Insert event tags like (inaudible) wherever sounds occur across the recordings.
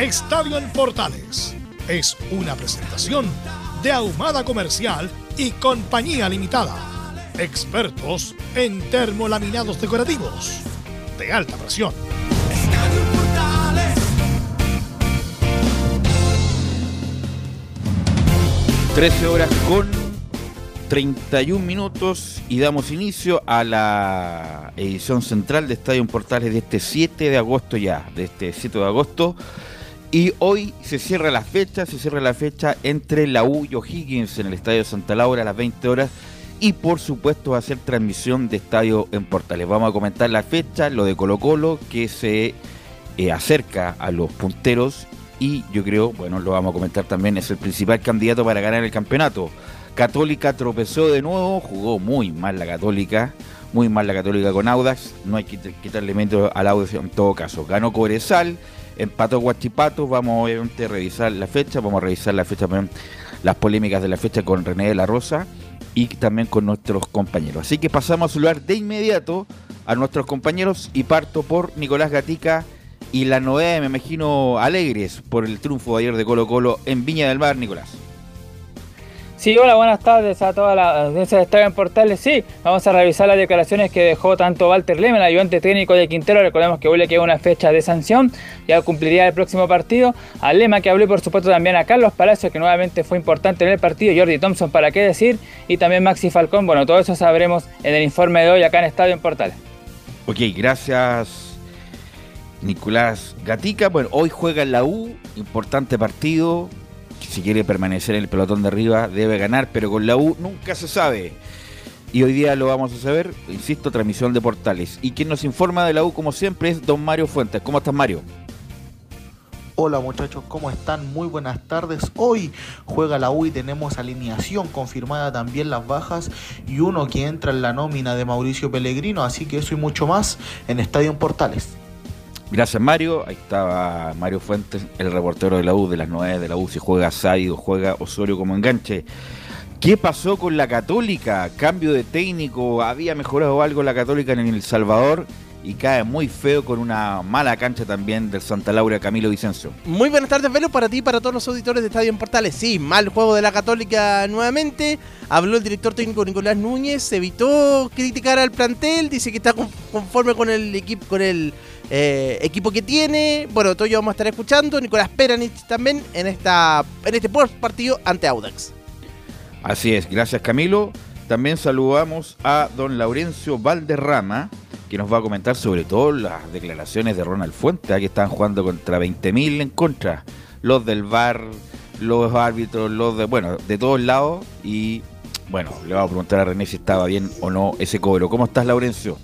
Estadio en Portales es una presentación de Ahumada Comercial y Compañía Limitada. Expertos en termolaminados decorativos de alta presión. 13 horas con 31 minutos y damos inicio a la edición central de Estadio Portales de este 7 de agosto ya, de este 7 de agosto. Y hoy se cierra la fecha, se cierra la fecha entre la U y O'Higgins en el Estadio Santa Laura a las 20 horas. Y por supuesto va a ser transmisión de Estadio en Portales. Vamos a comentar la fecha, lo de Colo Colo, que se eh, acerca a los punteros y yo creo, bueno, lo vamos a comentar también, es el principal candidato para ganar el campeonato. Católica tropezó de nuevo, jugó muy mal la Católica, muy mal la Católica con Audax, no hay que quitarle mérito al Audax en todo caso. Ganó Cobresal, empató Guachipato, vamos obviamente a revisar la fecha, vamos a revisar la fecha, las polémicas de la fecha con René de la Rosa y también con nuestros compañeros. Así que pasamos a saludar de inmediato a nuestros compañeros y parto por Nicolás Gatica y la novedad, me imagino, alegres por el triunfo de ayer de Colo Colo en Viña del Mar, Nicolás. Sí, hola, buenas tardes a toda la audiencia de Estadio en Portales. Sí, vamos a revisar las declaraciones que dejó tanto Walter Lehmann, ayudante técnico de Quintero. Recordemos que hoy le queda una fecha de sanción, ya cumpliría el próximo partido. A Lema que habló y por supuesto también a Carlos Palacio, que nuevamente fue importante en el partido. Jordi Thompson, para qué decir. Y también Maxi Falcón. Bueno, todo eso sabremos en el informe de hoy acá en Estadio en Portales. Ok, gracias Nicolás Gatica. Bueno, hoy juega en la U, importante partido. Si quiere permanecer en el pelotón de arriba, debe ganar, pero con la U nunca se sabe. Y hoy día lo vamos a saber, insisto, transmisión de portales. Y quien nos informa de la U, como siempre, es don Mario Fuentes. ¿Cómo estás, Mario? Hola muchachos, ¿cómo están? Muy buenas tardes. Hoy juega la U y tenemos alineación confirmada también las bajas y uno que entra en la nómina de Mauricio Pellegrino, así que eso y mucho más en Estadio Portales. Gracias Mario, ahí estaba Mario Fuentes, el reportero de la U, de las 9 de la U, si juega Saido, juega Osorio como enganche. ¿Qué pasó con la Católica? Cambio de técnico, había mejorado algo la Católica en El Salvador y cae muy feo con una mala cancha también del Santa Laura Camilo Vicencio. Muy buenas tardes, Velo, para ti y para todos los auditores de Estadio en Portales. Sí, mal juego de la Católica nuevamente. Habló el director técnico Nicolás Núñez, evitó criticar al plantel, dice que está conforme con el equipo, con el eh, equipo que tiene. Bueno, todo yo vamos a estar escuchando. Nicolás Peranich también en, esta, en este partido ante Audax. Así es, gracias Camilo. También saludamos a don Laurencio Valderrama, que nos va a comentar sobre todo las declaraciones de Ronald Fuente, que están jugando contra 20.000 en contra. Los del VAR, los árbitros, los de, bueno, de todos lados. Y bueno, le vamos a preguntar a René si estaba bien o no ese cobro. ¿Cómo estás, Laurencio?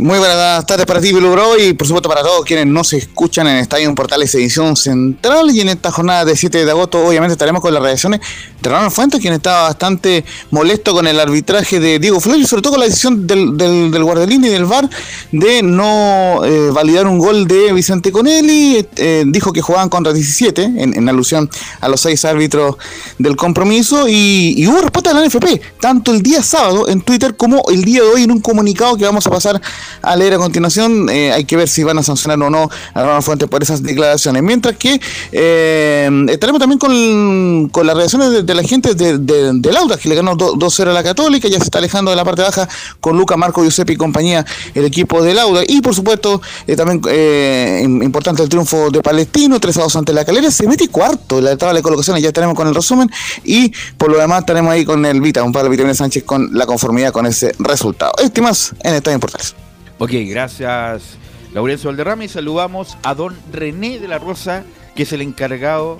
Muy buenas tardes para ti, Bro, y por supuesto para todos quienes nos escuchan en Estadio Portales Edición Central. Y en esta jornada de 7 de agosto, obviamente, estaremos con las reacciones de Ronald Fuentes, quien estaba bastante molesto con el arbitraje de Diego Flores, y sobre todo con la decisión del, del, del guardiolín y del VAR de no eh, validar un gol de Vicente Conelli. Eh, dijo que jugaban contra 17, en, alusión a los seis árbitros del compromiso. Y, y hubo respuesta de la NFP, tanto el día sábado en Twitter como el día de hoy en un comunicado que vamos a pasar a leer a continuación. Eh, hay que ver si van a sancionar o no a Ronald Fuentes por esas declaraciones. Mientras que eh, estaremos también con, con las reacciones de, la gente de, de, del que le ganó 2-0 a la Católica, ya se está alejando de la parte baja con Luca, Marco, Giuseppe y compañía, el equipo del Audax. Y por supuesto, eh, también importante el triunfo de Palestino, 3 a 2 ante la Calera, se mete cuarto en la tabla de colocaciones, ya estaremos con el resumen. Y por lo demás, estaremos ahí con el Vita, un Pablo Vitamina Sánchez, con la conformidad con ese resultado. Más en Estadio Importantes. Ok, gracias Laurencio Valderrama y saludamos a don René de la Rosa, que es el encargado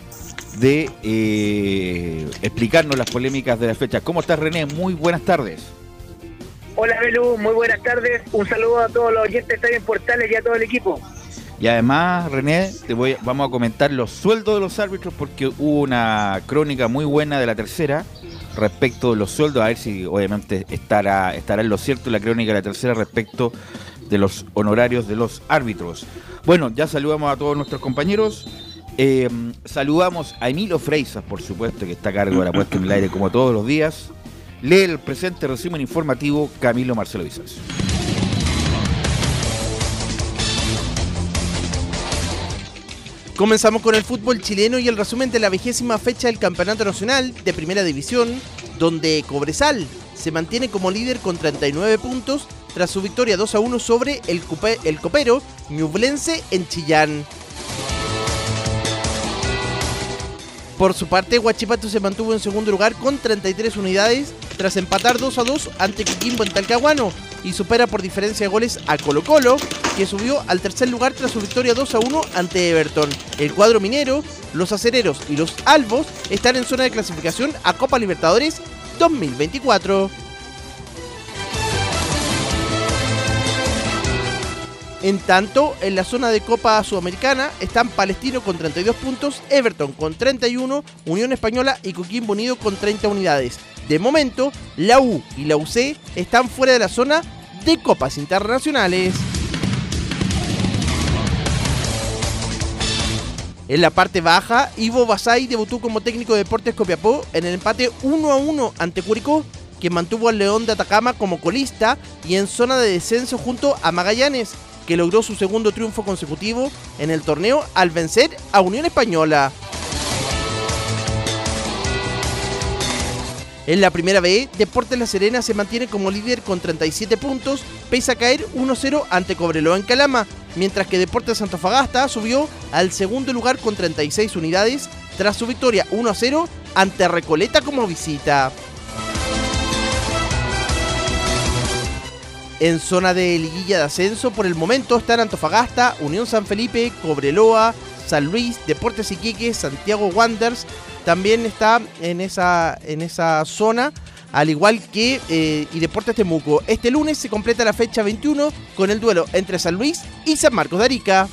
de eh, explicarnos las polémicas de la fecha. ¿Cómo estás René? Muy buenas tardes. Hola Belu, muy buenas tardes. Un saludo a todos los oyentes de Estadio Portales y a todo el equipo. Y además, René, te voy, vamos a comentar los sueldos de los árbitros porque hubo una crónica muy buena de la tercera respecto de los sueldos, a ver si obviamente estará, estará en lo cierto la crónica de la tercera respecto de los honorarios de los árbitros. Bueno, ya saludamos a todos nuestros compañeros. Eh, saludamos a Emilio Freisas, por supuesto, que está a cargo de la puesta en el aire como todos los días. Lee el presente resumen informativo Camilo Marcelo Visas. Comenzamos con el fútbol chileno y el resumen de la vigésima fecha del Campeonato Nacional de Primera División, donde Cobresal se mantiene como líder con 39 puntos tras su victoria 2 a 1 sobre el, el copero Ñublense en Chillán. Por su parte, Huachipato se mantuvo en segundo lugar con 33 unidades tras empatar 2 a 2 ante Coquimbo en Talcahuano y supera por diferencia de goles a Colo Colo, que subió al tercer lugar tras su victoria 2 a 1 ante Everton. El cuadro minero, los acereros y los albos están en zona de clasificación a Copa Libertadores 2024. En tanto, en la zona de Copa Sudamericana están Palestino con 32 puntos, Everton con 31, Unión Española y Coquimbo Unido con 30 unidades. De momento, la U y la UC están fuera de la zona de copas internacionales. En la parte baja, Ivo Basay debutó como técnico de Deportes Copiapó en el empate 1 a 1 ante Curicó, que mantuvo al León de Atacama como colista y en zona de descenso junto a Magallanes, que logró su segundo triunfo consecutivo en el torneo al vencer a Unión Española. En la primera B, Deportes La Serena se mantiene como líder con 37 puntos, pese a caer 1-0 ante Cobreloa en Calama, mientras que Deportes Antofagasta subió al segundo lugar con 36 unidades tras su victoria 1-0 ante Recoleta como visita. En zona de liguilla de ascenso, por el momento están Antofagasta, Unión San Felipe, Cobreloa, San Luis, Deportes Iquique, Santiago Wanderers. También está en esa, en esa zona, al igual que eh, y Deportes Temuco. Este lunes se completa la fecha 21 con el duelo entre San Luis y San Marcos de Arica.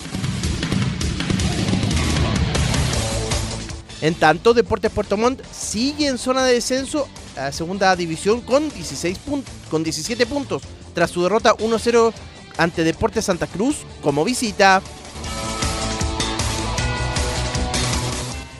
En tanto, Deportes Puerto Montt sigue en zona de descenso a segunda división con, 16 con 17 puntos tras su derrota 1-0 ante Deportes Santa Cruz como visita.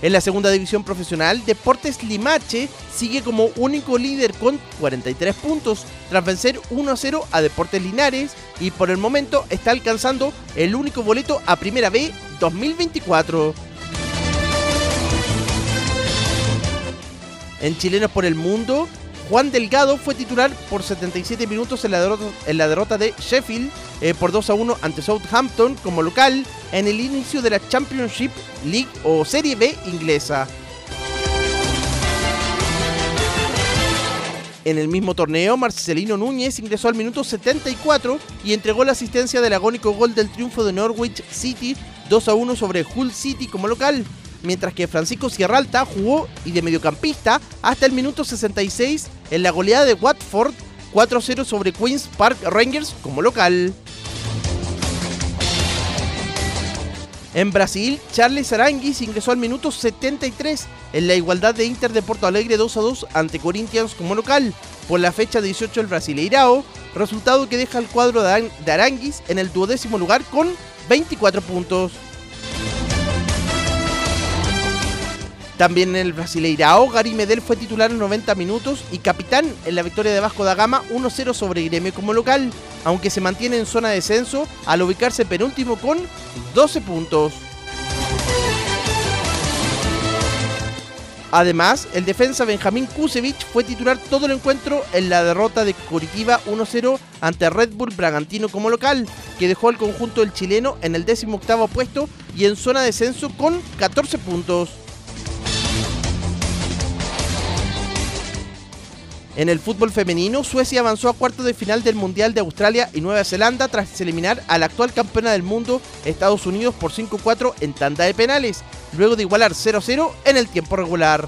En la segunda división profesional, Deportes Limache sigue como único líder con 43 puntos tras vencer 1-0 a Deportes Linares y por el momento está alcanzando el único boleto a Primera B 2024. En Chilenos por el Mundo, Juan Delgado fue titular por 77 minutos en la derrota, de Sheffield eh, por 2 a 1 ante Southampton como local en el inicio de la Championship League o Serie B inglesa. En el mismo torneo, Marcelino Núñez ingresó al minuto 74 y entregó la asistencia del agónico gol del triunfo de Norwich City 2 a 1 sobre Hull City como local mientras que Francisco Sierralta jugó y de mediocampista hasta el minuto 66 en la goleada de Watford 4-0 sobre Queens Park Rangers como local. En Brasil, Charles Aranguis ingresó al minuto 73 en la igualdad de Inter de Porto Alegre 2 2 ante Corinthians como local por la fecha 18 del Brasileirao, resultado que deja el cuadro de Aranguis en el duodécimo lugar con 24 puntos. También en el Brasileirao, Gary Medel fue titular en 90 minutos y capitán en la victoria de Vasco da Gama 1-0 sobre Gremio como local, aunque se mantiene en zona de descenso al ubicarse penúltimo con 12 puntos. Además, el defensa Benjamín Kusevich fue titular todo el encuentro en la derrota de Curitiba 1-0 ante Red Bull Bragantino como local, que dejó al conjunto del chileno en el 18 puesto y en zona de descenso con 14 puntos. En el fútbol femenino, Suecia avanzó a cuartos de final del Mundial de Australia y Nueva Zelanda tras eliminar a la actual campeona del mundo, Estados Unidos, por 5-4 en tanda de penales, luego de igualar 0-0 en el tiempo regular.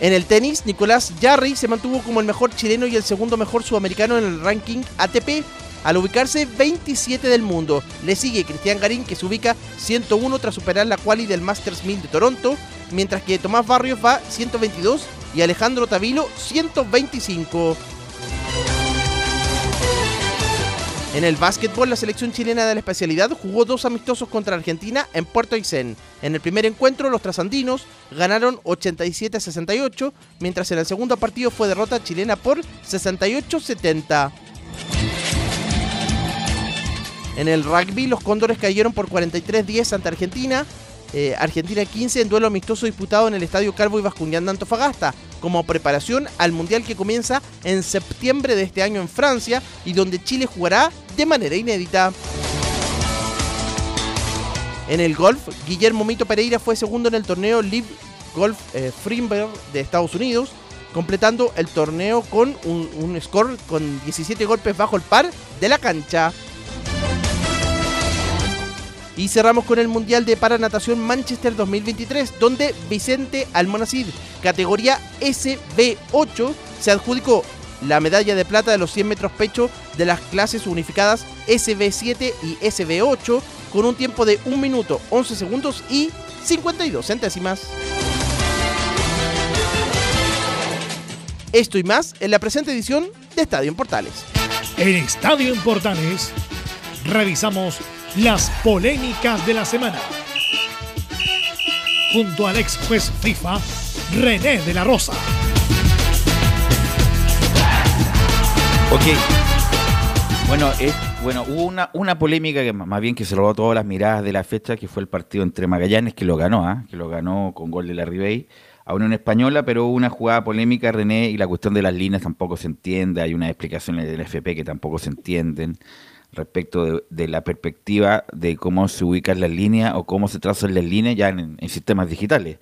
En el tenis, Nicolás Jarry se mantuvo como el mejor chileno y el segundo mejor sudamericano en el ranking ATP, al ubicarse 27 del mundo. Le sigue Cristian Garín, que se ubica 101 tras superar la quali del Masters 1000 de Toronto, mientras que Tomás Barrios va 122 y Alejandro Tavilo 125. En el básquetbol, la selección chilena de la especialidad jugó dos amistosos contra Argentina en Puerto Aysén. En el primer encuentro, los trasandinos ganaron 87-68, mientras en el segundo partido fue derrota chilena por 68-70. En el rugby, los cóndores cayeron por 43-10 ante Argentina. Eh, Argentina 15 en duelo amistoso disputado en el Estadio Calvo y Bascuñán de Antofagasta, como preparación al Mundial que comienza en septiembre de este año en Francia y donde Chile jugará de manera inédita. En el golf, Guillermo Mito Pereira fue segundo en el torneo Live Golf eh, de Estados Unidos, completando el torneo con un, un score con 17 golpes bajo el par de la cancha. Y cerramos con el Mundial de Paranatación Manchester 2023, donde Vicente Almonacid, categoría SB8, se adjudicó la medalla de plata de los 100 metros pecho de las clases unificadas SB7 y SB8, con un tiempo de 1 minuto 11 segundos y 52 centésimas. Esto y más en la presente edición de Estadio en Portales. En Estadio en Portales revisamos las polémicas de la semana. Junto al ex juez FIFA, René de la Rosa. Ok. Bueno, bueno hubo una, una polémica que más bien que se robó todas las miradas de la fecha, que fue el partido entre Magallanes, que lo ganó, ¿ah? que lo ganó con gol de la Ribey a Unión Española, pero hubo una jugada polémica, René, y la cuestión de las líneas tampoco se entiende, hay unas explicaciones del FP que tampoco se entienden respecto de, la perspectiva de cómo se ubican las líneas o cómo se trazan las líneas ya en, sistemas digitales.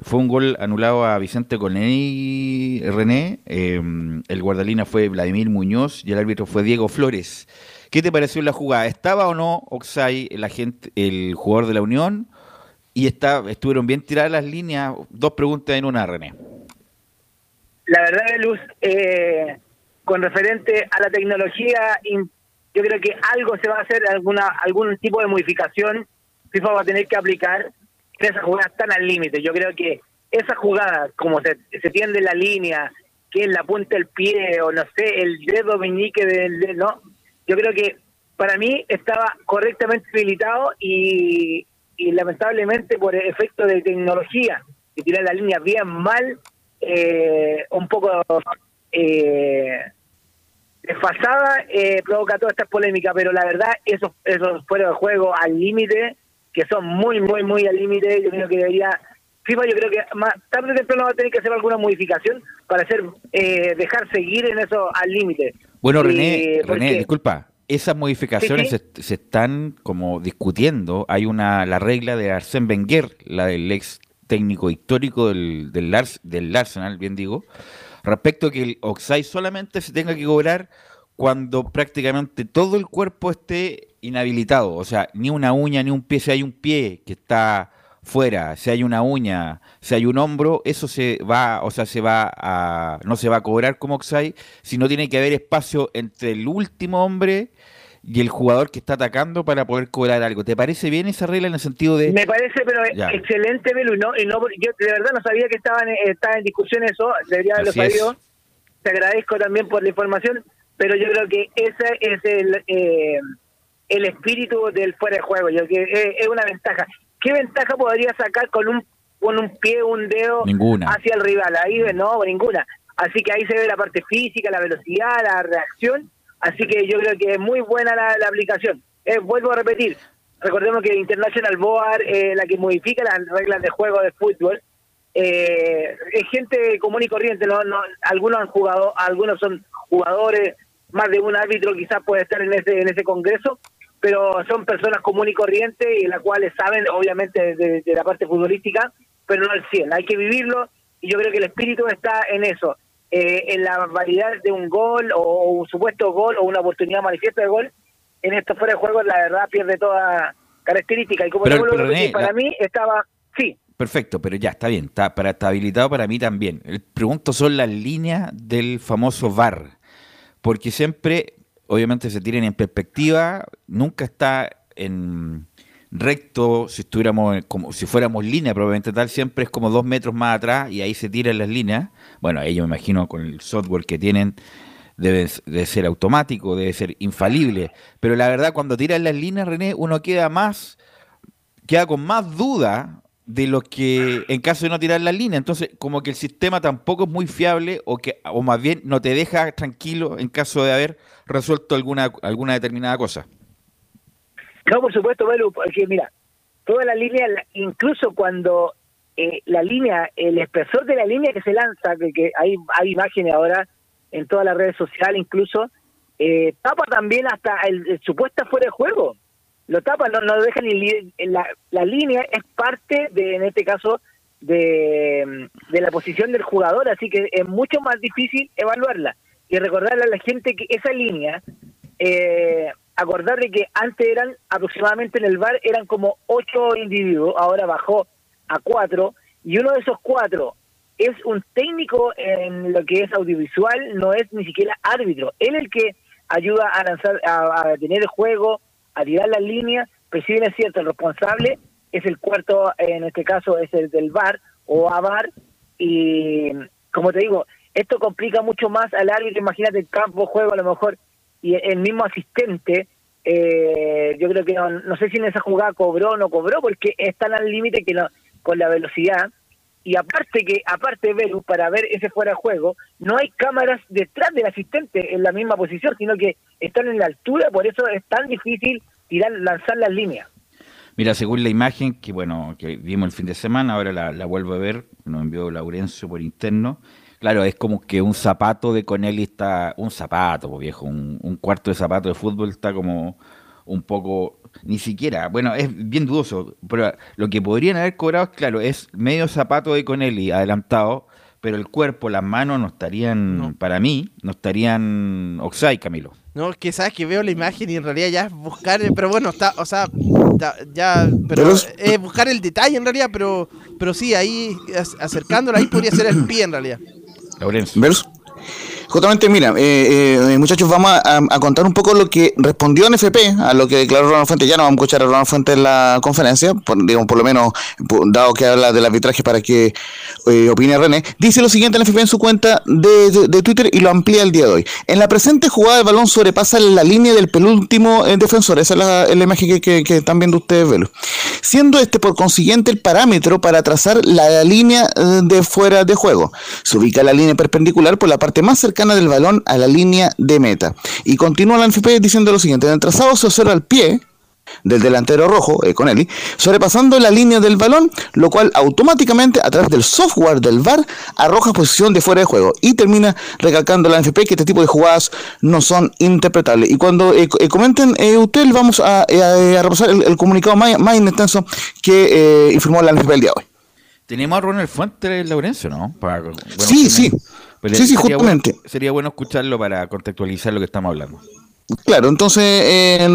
Fue un gol anulado a Vicente y René, em, el guardalina fue Vladimir Muñoz y el árbitro fue Diego Flores. ¿Qué te pareció la jugada? ¿Estaba o no Oxay, el, agente, el jugador de la Unión? ¿Y está, estuvieron bien tiradas las líneas? Dos preguntas en una, René. La verdad, Luz, eh, con referente a la tecnología yo creo que algo se va a hacer, alguna algún tipo de modificación, FIFA va a tener que aplicar en esas jugadas tan al límite. Yo creo que esa jugada, como se, se tiende la línea, que es la punta del pie, o no sé, el dedo meñique del no, yo creo que para mí estaba correctamente habilitado y, y lamentablemente por efecto de tecnología, que tirar la línea bien mal, eh, un poco... Eh, desfasada eh, provoca toda esta polémica, pero la verdad, esos, esos fueron de juego al límite, que son muy, muy, muy al límite, yo creo que debería... FIFA yo creo que más tarde o temprano va a tener que hacer alguna modificación para hacer eh, dejar seguir en eso al límite. Bueno, René, René, disculpa, esas modificaciones Se, están como discutiendo. Hay una la regla de Arsène Wenger, la del ex técnico histórico del, del, del Arsenal, bien digo, respecto a que el Oxide solamente se tenga que cobrar cuando prácticamente todo el cuerpo esté inhabilitado, o sea, ni una uña ni un pie, si hay un pie que está fuera, si hay una uña, si hay un hombro, eso se va, o sea, se va a, no se va a cobrar como Oxide, sino tiene que haber espacio entre el último hombre y el jugador que está atacando para poder cobrar algo. ¿Te parece bien esa regla en el sentido de...? Me parece, pero excelente, Belu. No, y no, yo de verdad no sabía que estaban, eh, estaba en discusión eso, debería haberlo sabido. Te agradezco también por la información, pero yo creo que ese es el... Eh, el espíritu del fuera de juego. Yo que es, es una ventaja. ¿Qué ventaja podría sacar con un con un pie, un dedo Ninguna. hacia el rival? Ahí no, ninguna. Así que ahí se ve la parte física, la velocidad, la reacción. Así que yo creo que es muy buena la, la aplicación. Eh, vuelvo a repetir, recordemos que International Board, eh, la que modifica las reglas de juego de fútbol, eh, es gente común y corriente. No, no, algunos han jugado, algunos son jugadores, más de un árbitro quizás puede estar en ese en ese congreso, pero son personas común y corriente y las cuales saben, obviamente, de, de la parte futbolística, pero no al 100. Hay que vivirlo y yo creo que el espíritu está en eso, eh, en la variedad de un gol o, un supuesto gol o una oportunidad manifiesta de gol. En estos fuera de juego, la verdad, pierde toda característica. Y como Pero- pero, René, para la- mí estaba, sí, Perfecto, pero ya está bien, está, para, está habilitado para mí también. El pregunto son las líneas del famoso VAR, porque siempre, obviamente, se tienen en perspectiva, nunca está en recto, si estuviéramos como si fuéramos línea probablemente tal, siempre es como dos metros más atrás y ahí se tiran las líneas. Bueno, yo me imagino con el software que tienen debe de ser automático, debe ser infalible, pero la verdad cuando tiran las líneas, René, uno queda más queda con más duda de lo que en caso de no tirar la línea. Entonces, como que el sistema tampoco es muy fiable o que o más bien no te deja tranquilo en caso de haber resuelto alguna alguna determinada cosa. No, por supuesto, Belu, porque mira, toda la línea, incluso cuando eh, la línea, el espesor de la línea que se lanza, que, que hay, hay imágenes ahora en todas las redes sociales, incluso, eh, tapa también hasta el, el supuesto fuera de juego. Lo tapa, no, no deja ni la, la línea es parte de, en este caso, de, de la posición del jugador, así que es mucho más difícil evaluarla. Y recordarle a la gente que esa línea, eh, acordar de que antes eran aproximadamente en el bar eran como ocho individuos, ahora bajó a cuatro, y uno de esos cuatro es un técnico en lo que es audiovisual, no es ni siquiera árbitro. Él es el que ayuda a lanzar, a, tener el juego, a tirar las líneas, pero si bien es cierto, el responsable es el cuarto, en este caso es el del bar o a bar, y como te digo, esto complica mucho más al árbitro, imagínate el campo, juego a lo mejor, y el mismo asistente, eh, yo creo que no, sé si en esa jugada cobró o no cobró, porque es tan al límite que no, con la velocidad, y aparte que, aparte Verus, para ver ese fuera de juego, no hay cámaras detrás del asistente en la misma posición, sino que están en la altura, por eso es tan difícil tirar, lanzar las líneas. Mira, según la imagen que bueno que vimos el fin de semana, ahora la, la vuelvo a ver, nos envió Laurencio por interno. Claro, es como que un zapato de Conelli está, un zapato, viejo, un, un cuarto de zapato de fútbol está como un poco, ni siquiera, bueno, es bien dudoso, pero lo que podrían haber cobrado, claro, es medio zapato de Conelli adelantado, pero el cuerpo, las manos no estarían, para mí, no estarían oxide, Camilo. No, es que sabes que veo la imagen y en realidad ya es buscar, pero bueno, está, o sea, está- ya, pero es buscar el detalle en realidad, pero, pero sí, ahí ac- acercándola ahí podría ser el pie en realidad. Laurencio. Justamente, mira, eh, eh, muchachos, vamos a, contar un poco lo que respondió NFP a lo que declaró Ronald Fuentes. Ya no vamos a escuchar a Ronald Fuentes en la conferencia, por, digamos, por lo menos, dado que habla del arbitraje para que eh, opine René. Dice lo siguiente NFP en su cuenta de, de- Twitter y lo amplía el día de hoy. En la presente jugada, el balón sobrepasa la línea del penúltimo eh, defensor. Esa es la, la imagen que, que- están viendo ustedes, Velo. Siendo este, por consiguiente, el parámetro para trazar la línea eh, de fuera de juego. Se ubica la línea perpendicular por la parte más cercana del balón a la línea de meta. Y continúa la NFP diciendo lo siguiente: en el trazado se observa el pie del delantero rojo, eh, Conelli, sobrepasando la línea del balón, lo cual automáticamente a través del software del VAR arroja posición de fuera de juego y termina recalcando la NFP que este tipo de jugadas no son interpretables. Y cuando eh, eh, comenten eh, ustedes, vamos a, eh, a- repasar el, el comunicado más, más extenso que informó la NFP el día de hoy. Tenemos a Ronald Fuentes, Laurencio, ¿no? Para- bueno, Sí, sí. Pero Sí, sí, sería justamente. bueno- sería bueno escucharlo para contextualizar lo que estamos hablando. Claro, entonces eh,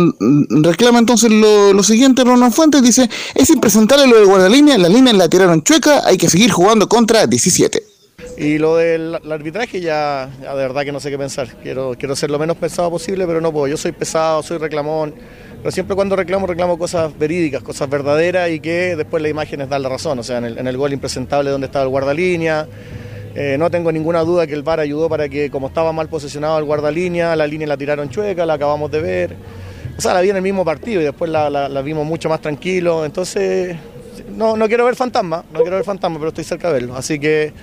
reclama entonces lo, lo siguiente, Ronald Fuentes dice, es impresentable lo de guardalínea, la línea la tiraron chueca, hay que seguir jugando contra 17. Y lo del el arbitraje ya, ya de verdad que no sé qué pensar. Quiero, quiero ser lo menos pesado posible, pero no puedo. Yo soy pesado, soy reclamón, pero siempre cuando reclamo, reclamo cosas verídicas, cosas verdaderas y que después las imágenes dan la razón. O sea, en el, en el gol impresentable donde estaba el guardalínea, eh, no tengo ninguna duda que el VAR ayudó para que, como estaba mal posicionado el guardalínea, la línea la tiraron chueca, la acabamos de ver. o sea, la vi en el mismo partido y después la, la vimos mucho más tranquilo. Entonces, no, no quiero ver fantasma, no quiero ver fantasma, pero estoy cerca de verlo. Así que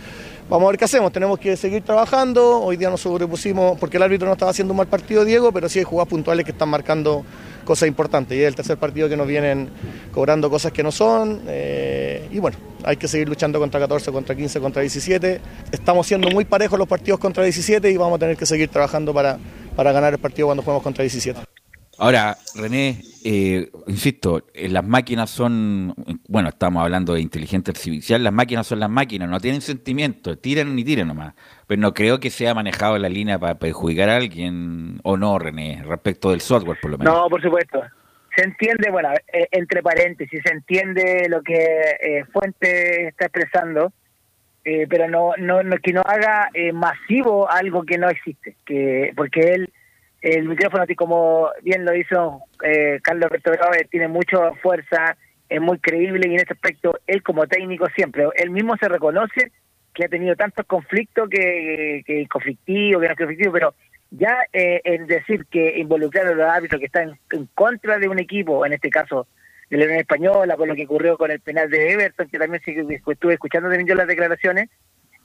vamos a ver qué hacemos. Tenemos que seguir trabajando. Hoy día nos sobrepusimos, porque el árbitro no estaba haciendo un mal partido, Diego, pero sí hay jugadas puntuales que están marcando cosas importantes. Y es el tercer partido que nos vienen cobrando cosas que no son. Eh, y bueno, hay que seguir luchando contra 14, contra 15, contra 17. Estamos siendo muy parejos los partidos contra 17 y vamos a tener que seguir trabajando para, para ganar el partido cuando juguemos contra 17. Ahora, René, eh, insisto, eh, las máquinas son, bueno, estamos hablando de inteligencia artificial, las máquinas son las máquinas, no tienen sentimiento, tiran ni tiran nomás. Pero no creo que sea manejado la línea para perjudicar a alguien, o no, René, respecto del software, por lo menos. No, por supuesto. Se entiende, bueno, eh, entre paréntesis, se entiende lo que Fuente está expresando, pero no, no, no, que no haga masivo algo que no existe, que porque él el micrófono, como bien lo hizo eh, Carlos Alberto tiene mucha fuerza, es muy creíble y en ese aspecto él como técnico siempre, él mismo se reconoce que ha tenido tantos conflictos que, que conflictivo, que no conflictivo, pero ya eh, en decir que involucrar a los árbitros que están en, contra de un equipo, en este caso de la Unión Española, con lo que ocurrió con el penal de Everton, que también estuve escuchando también yo las declaraciones,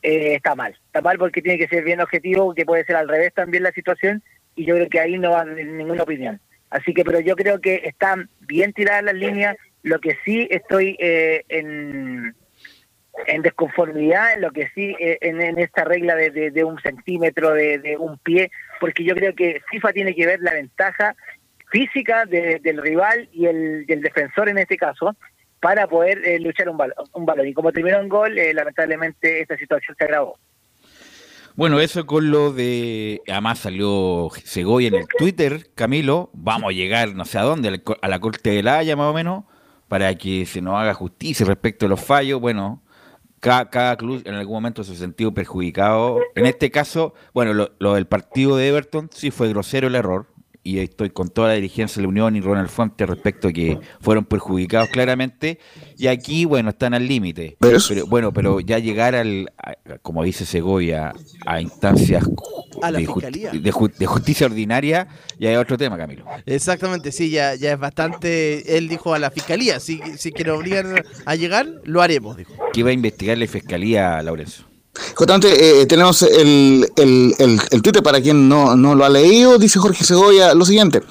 eh, está mal. Está mal porque tiene que ser bien objetivo, que puede ser al revés también la situación, y yo creo que ahí no va ninguna opinión. Así que, pero yo creo que están bien tiradas las líneas. Lo que sí estoy eh, en, en desconformidad, lo que sí eh, en, esta regla de, un centímetro, de, un pie, porque yo creo que FIFA tiene que ver la ventaja física del rival y el del defensor en este caso para poder eh, luchar un, balón, un balón. Y como terminó en gol, lamentablemente esta situación se agravó. Bueno, eso con lo de. Además salió Segovia en el Twitter, Camilo. Vamos a llegar no sé a dónde, a la Corte de la Haya más o menos, para que se nos haga justicia respecto a los fallos. Bueno, cada, cada club en algún momento se ha sentido perjudicado. En este caso, bueno, lo, lo del partido de Everton sí fue grosero el error y estoy con toda la dirigencia de la Unión y Ronald Fuente respecto a que fueron perjudicados claramente. Y aquí bueno están al límite. Pero, bueno pero ya llegar al como dice Segovia a instancias de, justicia ordinaria ya es otro tema Camilo. Exactamente sí ya ya es bastante él dijo a la fiscalía si si que nos obligan a llegar lo haremos dijo. Que iba a investigar la fiscalía Laurencio Justamente eh, tenemos el, el, el, Twitter para quien no, no lo ha leído, dice Jorge Segovia lo siguiente,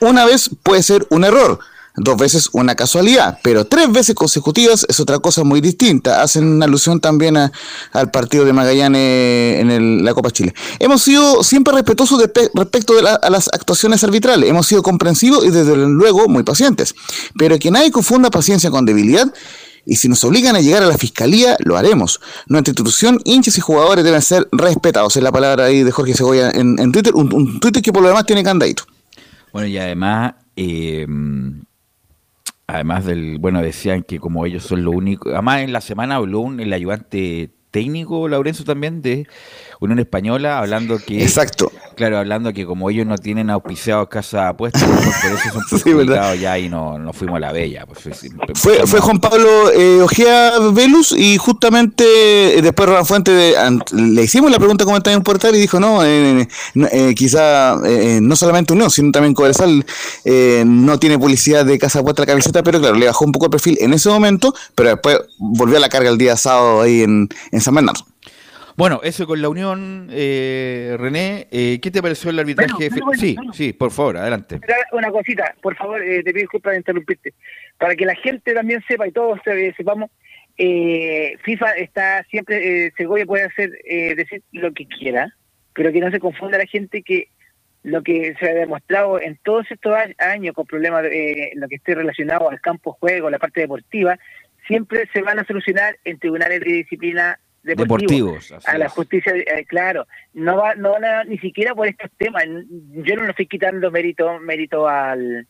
una vez puede ser un error, dos veces una casualidad, pero tres veces consecutivas es otra cosa muy distinta. Hacen alusión también al partido de Magallanes en la Copa Chile. Hemos sido siempre respetuosos respecto de a las actuaciones arbitrales, hemos sido comprensivos y desde luego muy pacientes, pero que nadie confunda paciencia con debilidad y si nos obligan a llegar a la fiscalía, lo haremos. Nuestra institución, hinchas y jugadores deben ser respetados. Es la palabra ahí de Jorge Segoya en, Twitter, un, Twitter que por lo demás tiene candadito. Bueno, y además, eh, además del, bueno, decían que como ellos son lo único, además en la semana habló el ayudante técnico, Laurencio, también de Unión Española, hablando que. Exacto. Claro, hablando que como ellos no tienen auspiciados casa apuestas, (laughs) por eso son sí, ya y no, no, fuimos a la bella. Pues, fue, fue Juan Pablo eh, Ojea Velus y justamente eh, después Ron Fuente le hicimos la pregunta como está en un portal y dijo: No, eh, eh quizá no solamente Unión, sino también Cobresal no tiene publicidad de casa apuesta la camiseta, pero claro, le bajó un poco el perfil en ese momento, pero después volvió a la carga el día sábado ahí en, en San Bernardo. Bueno, eso con la Unión, eh, René, eh, ¿qué te pareció el arbitraje? sí, sí, por favor, adelante. Una cosita, por favor, eh, te pido disculpas de interrumpirte. Para que la gente también sepa y todos sepamos, FIFA está siempre, Segovia puede hacer, decir lo que quiera, pero que no se confunda la gente que lo que se ha demostrado en todos estos años con problemas en lo que esté relacionado al campo juego, la parte deportiva, siempre se van a solucionar en tribunales de disciplina deportivos, a la justicia, eh, claro, no va, no van ni siquiera por estos temas. Yo no le estoy quitando mérito, mérito al,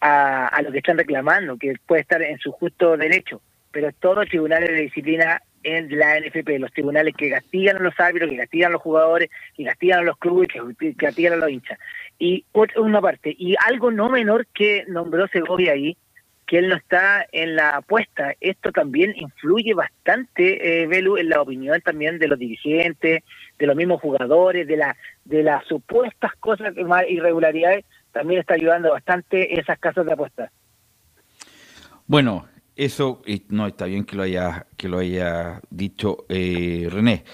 a, a lo que están reclamando, que puede estar en su justo derecho, pero todos los tribunales de disciplina en la NFP, los tribunales que castigan a los árbitros, que castigan a los jugadores, que castigan a los clubes, que castigan a los hinchas. Y una parte, y algo no menor que nombró Segovia ahí, que él no está en la apuesta. Esto también influye bastante, eh, Belu, en la opinión también de los dirigentes, de los mismos jugadores, de, la, de las supuestas cosas, irregularidades. también está ayudando bastante esas casas de apuestas. Bueno, eso no está bien que lo haya que lo haya dicho eh, René.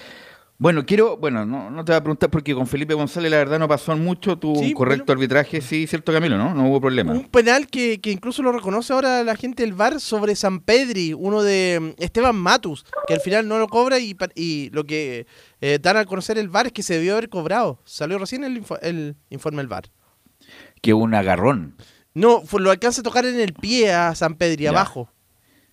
Bueno, quiero, bueno, no, no, te voy a preguntar porque con Felipe González la verdad no pasó mucho tu correcto arbitraje, sí, cierto Camilo, ¿no? No hubo problema. Un penal que, que, incluso lo reconoce ahora la gente del VAR sobre San Pedri, uno de mm, Esteban Matus, que al final no lo cobra y, y lo que eh, dan a conocer el VAR es que se debió haber cobrado. Salió recién el, el informe del VAR. Que un agarrón. No, lo alcanza a tocar en el pie a San Pedri, abajo.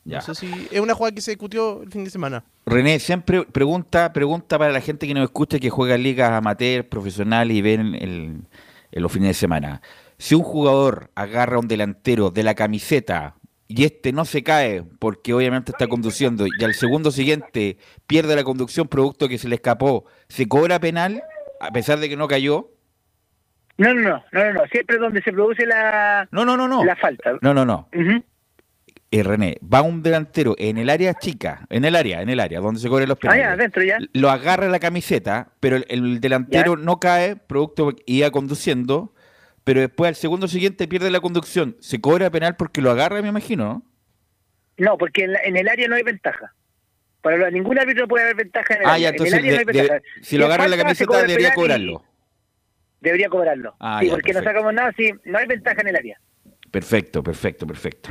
No sé si es una jugada que se discutió el fin de semana. René, siempre pregunta, pregunta para la gente que nos escucha que juega ligas amateur, profesional y ven el, los fines de semana. Si un jugador agarra a un delantero de la camiseta y este no se cae porque obviamente está conduciendo y al segundo siguiente pierde la conducción producto que se le escapó, ¿se cobra penal a pesar de que no cayó? No, no, no, no, no, siempre donde se produce la, no, no, no, no. la falta. No, no, no. Eh, René, va un delantero en el área chica, en el área, en el área, donde se cobran los penales. Ah, adentro ya. Lo agarra la camiseta, pero el, delantero no cae, producto iba conduciendo, pero después al segundo siguiente pierde la conducción. ¿Se cobra penal porque lo agarra, me imagino, no? No, porque en, el área no hay ventaja. Para ningún árbitro puede haber ventaja en el ah, área. Ya, entonces, en el área no hay ventaja. si, lo agarra la camiseta, debería cobrarlo. Debería cobrarlo. Ah, sí, porque no sacamos nada si no hay ventaja en el área. Perfecto, perfecto, perfecto.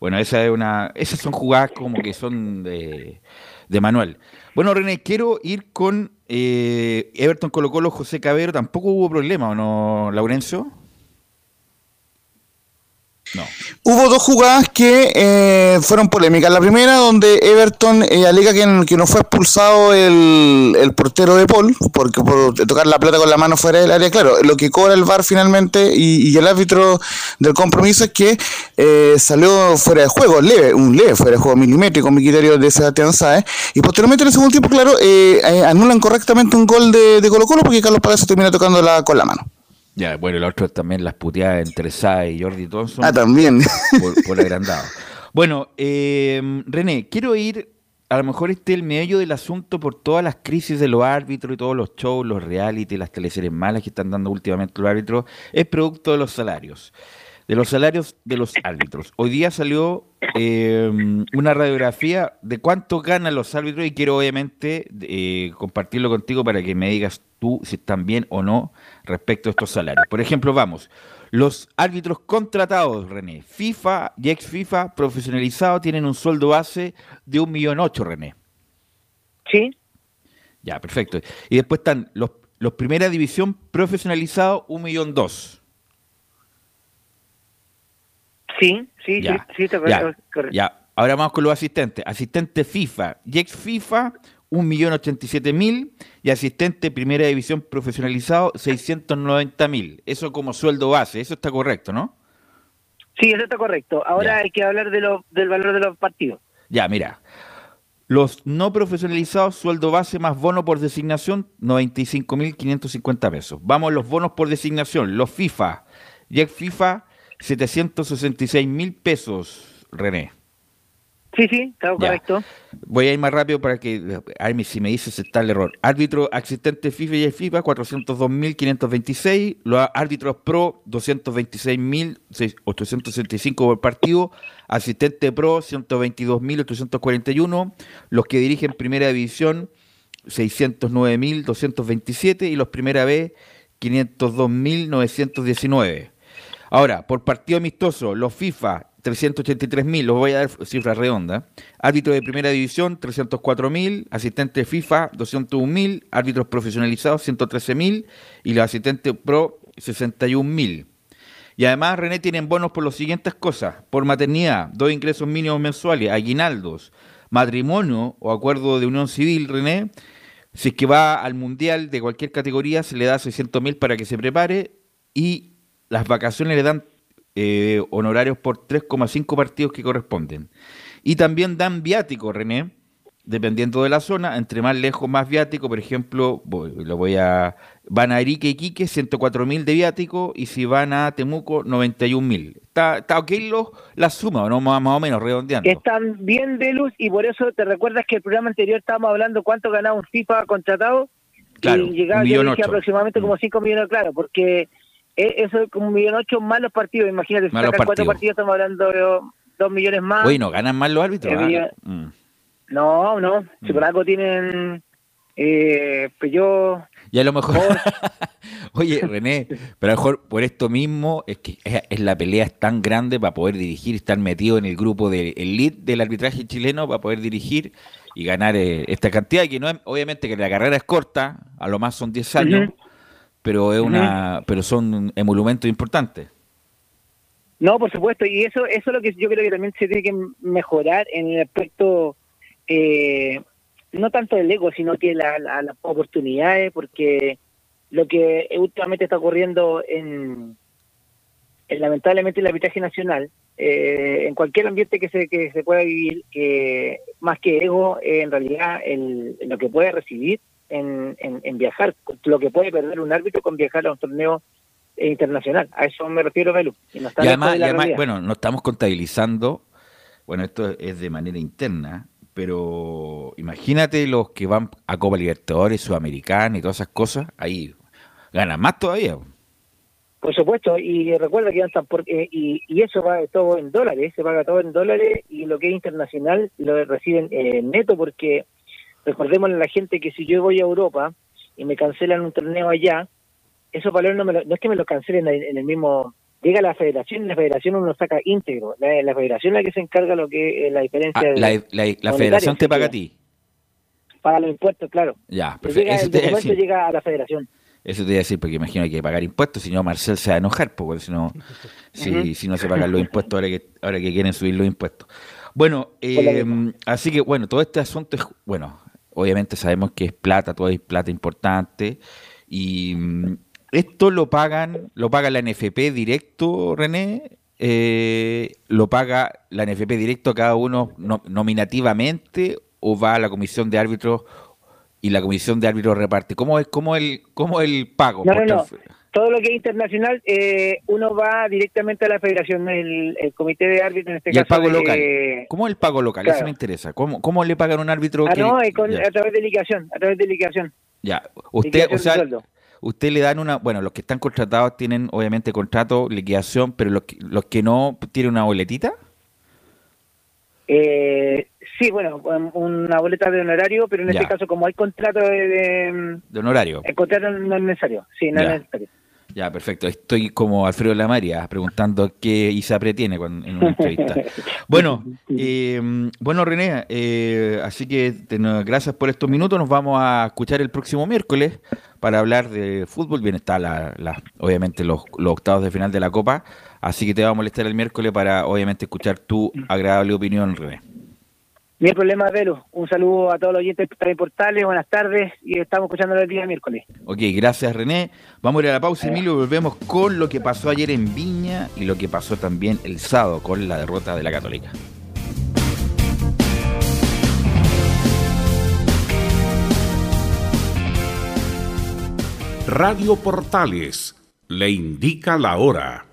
Bueno, esa es una, esas son jugadas como que son de, de manual. Bueno, René, quiero ir con eh, Everton Colo Colo, José Cabero. Tampoco hubo problema, ¿o no, Laurencio? Hubo dos jugadas que eh, fueron polémicas. La primera, donde Everton eh, alega que, no fue expulsado el, portero de Paul, porque por tocar la plata con la mano fuera del área. Claro, lo que cobra el VAR finalmente y, el árbitro del compromiso es que eh, salió fuera de juego, leve, un leve fuera de juego milimétrico, mi criterio de Sebastián Sáez. Y posteriormente, en el segundo tiempo, claro, anulan correctamente un gol de, Colo Colo porque Carlos Palacio termina tocando la, con la mano. Ya, bueno, el otro también las puteadas entre Sa y Jordi Thompson. Ah, también. Por, agrandado. Bueno, eh, René, quiero ir, a lo mejor este el medio del asunto por todas las crisis de los árbitros y todos los shows, los reality, las teleseries malas que están dando últimamente los árbitros, es producto de los salarios. De los salarios de los árbitros. Hoy día salió eh, una radiografía de cuánto ganan los árbitros y quiero obviamente eh, compartirlo contigo para que me digas tú si están bien o no respecto a estos salarios. Por ejemplo, vamos, los árbitros contratados, René, FIFA y ex FIFA profesionalizados tienen un sueldo base de un millón ocho, René. Sí. Ya, perfecto. Y después están los, los primera división profesionalizados, un millón dos. Sí, sí, sí, sí, ya, Ya, ahora vamos con los asistentes. Asistente FIFA y ex FIFA, 1.087.000 y asistente primera división profesionalizado 690.000. Eso como sueldo base, eso está correcto, ¿no? Sí, eso está correcto. Ahora hay que hablar de lo, del valor de los partidos. Ya, mira. Los no profesionalizados, sueldo base más bono por designación, 95.550 pesos. Vamos los bonos por designación. Los FIFA y ex FIFA, 766.000 pesos, René. Sí, sí, está correcto. Voy a ir más rápido para que, ay, si me dices está el error. Árbitro asistente FIFA y FIFA, 402.526. Los árbitros pro, 226.865 por partido. Asistente pro, 122.841. Los que dirigen primera división, 609.227. Y los primera B, 502.919. Ahora, por partido amistoso, los FIFA 383.000, los voy a dar cifra redonda. Árbitro de primera división, 304.000. Asistente FIFA, 201.000. Árbitros profesionalizados, 113.000. Y los asistentes pro, 61.000. Y además, René, tienen bonos por las siguientes cosas. Por maternidad, dos ingresos mínimos mensuales, aguinaldos, matrimonio o acuerdo de unión civil, René. Si es que va al mundial de cualquier categoría, se le da 600.000 para que se prepare. Y las vacaciones le dan eh, honorarios por 3,5 partidos que corresponden. Y también dan viático, René, dependiendo de la zona, entre más lejos, más viático. Por ejemplo, lo voy a. Van a Arique y Quique, 104 mil de viático, y si van a Temuco, 91 mil. ¿Está, ¿Está ok lo, la suma, no más, o menos, redondeando? Están bien de luz, y por eso te recuerdas que el programa anterior estábamos hablando cuánto ganaba un FIFA contratado. Claro, y llegaba a aproximadamente como 5 millones, claro, porque eso es como un millón ocho más los partidos, imagínate, si sacan cuatro partidos. estamos hablando de dos millones más. Oye, ¿no ganan más los árbitros? Eh, ah? Mm. No, no, si Mm. por algo tienen, eh, pues yo, Y a lo mejor. (laughs) Oye, René, pero a lo mejor por esto mismo es que es, es la pelea es tan grande para poder dirigir, estar metido en el grupo del el lead del arbitraje chileno para poder dirigir y ganar eh, esta cantidad. Que no es- obviamente que la carrera es corta, a lo más son 10 años. Pero es una, pero son emolumentos importantes. No, por supuesto, y eso, eso es lo que yo creo que también se tiene que mejorar en el aspecto, eh, no tanto del ego, sino que la- la- las oportunidades, porque lo que últimamente está ocurriendo en, en, lamentablemente en el arbitraje nacional, eh, en cualquier ambiente que se, que se pueda vivir, que más que ego, eh, en realidad el, lo que puede recibir en, en, en viajar, lo que puede perder un árbitro con viajar a un torneo eh, internacional. A eso me refiero, Melu. Y, no Y además, y bueno, no estamos contabilizando, bueno, esto es de manera interna, pero imagínate los que van a Copa Libertadores, Sudamericana y todas esas cosas, ahí ganan más todavía. Por supuesto, y recuerda que están por, eh, y, y eso va todo en dólares, se paga todo en dólares y lo que es internacional lo reciben eh, neto porque recordemos a la gente que si yo voy a Europa y me cancelan un torneo allá, esos valores no, me lo- no es que me los cancelen en, el mismo... Llega la federación y la federación uno lo saca íntegro. La, la federación es la que se encarga lo que es la diferencia Ah, de, la, la- la federación te paga a ti. Paga los impuestos, claro. Ya, perfecto. llega, el te, documento decir, llega a la federación. eso te iba a decir, porque imagino que hay que pagar impuestos, si no Marcel se va a enojar, porque si no, (laughs) si, si no se pagan los impuestos, ahora que, ahora que quieren subir los impuestos. Bueno, eh, así que bueno, todo este asunto es, bueno, obviamente sabemos que es plata, todo es plata importante, y mm, esto lo pagan, lo paga la NFP directo, René, eh, lo paga la NFP directo a cada uno no- nominativamente o va a la comisión de árbitros y la comisión de árbitros reparte. ¿Cómo es cómo el cómo el pago? No, no, Porque no. Todo lo que es internacional, eh, uno va directamente a la federación, el, el comité de árbitros en este Y el caso. pago de- local. ¿Cómo es el pago local? Eso me interesa. ¿Cómo, cómo le pagan a un árbitro? Ah, que- no, con- a través de liquidación, a través de liquidación. ya. Usted, liquidación o sea, sueldo. usted le dan una, bueno, los que están contratados tienen obviamente contrato, liquidación, pero los que, los que no tienen una boletita. Eh, sí, bueno, um, una boleta de honorario, pero en Ya. este caso, como hay contrato de, de- De honorario. el contrato no es necesario. Sí, no Ya. es necesario. Ya, perfecto. Estoy como Alfredo Lamaria preguntando qué ISAPRE tiene cuando- en una entrevista. Bueno, (laughs) eh, bueno René, eh, así que te- gracias por estos minutos. Nos vamos a escuchar el próximo miércoles para hablar de fútbol. Bien está la, la- obviamente los, los octavos de final de la Copa, así que te va a molestar el miércoles para obviamente escuchar tu agradable opinión, René. Hay problema, Velo. Un saludo a todos los oyentes de Portales, buenas tardes y estamos escuchando el día miércoles. Ok, gracias René. Vamos a ir a la pausa, Emilio, y volvemos con lo que pasó ayer en Viña y lo que pasó también el sábado con la derrota de la Católica. Radio Portales le indica la hora.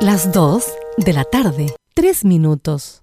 Las 2 de la tarde, 3 minutos.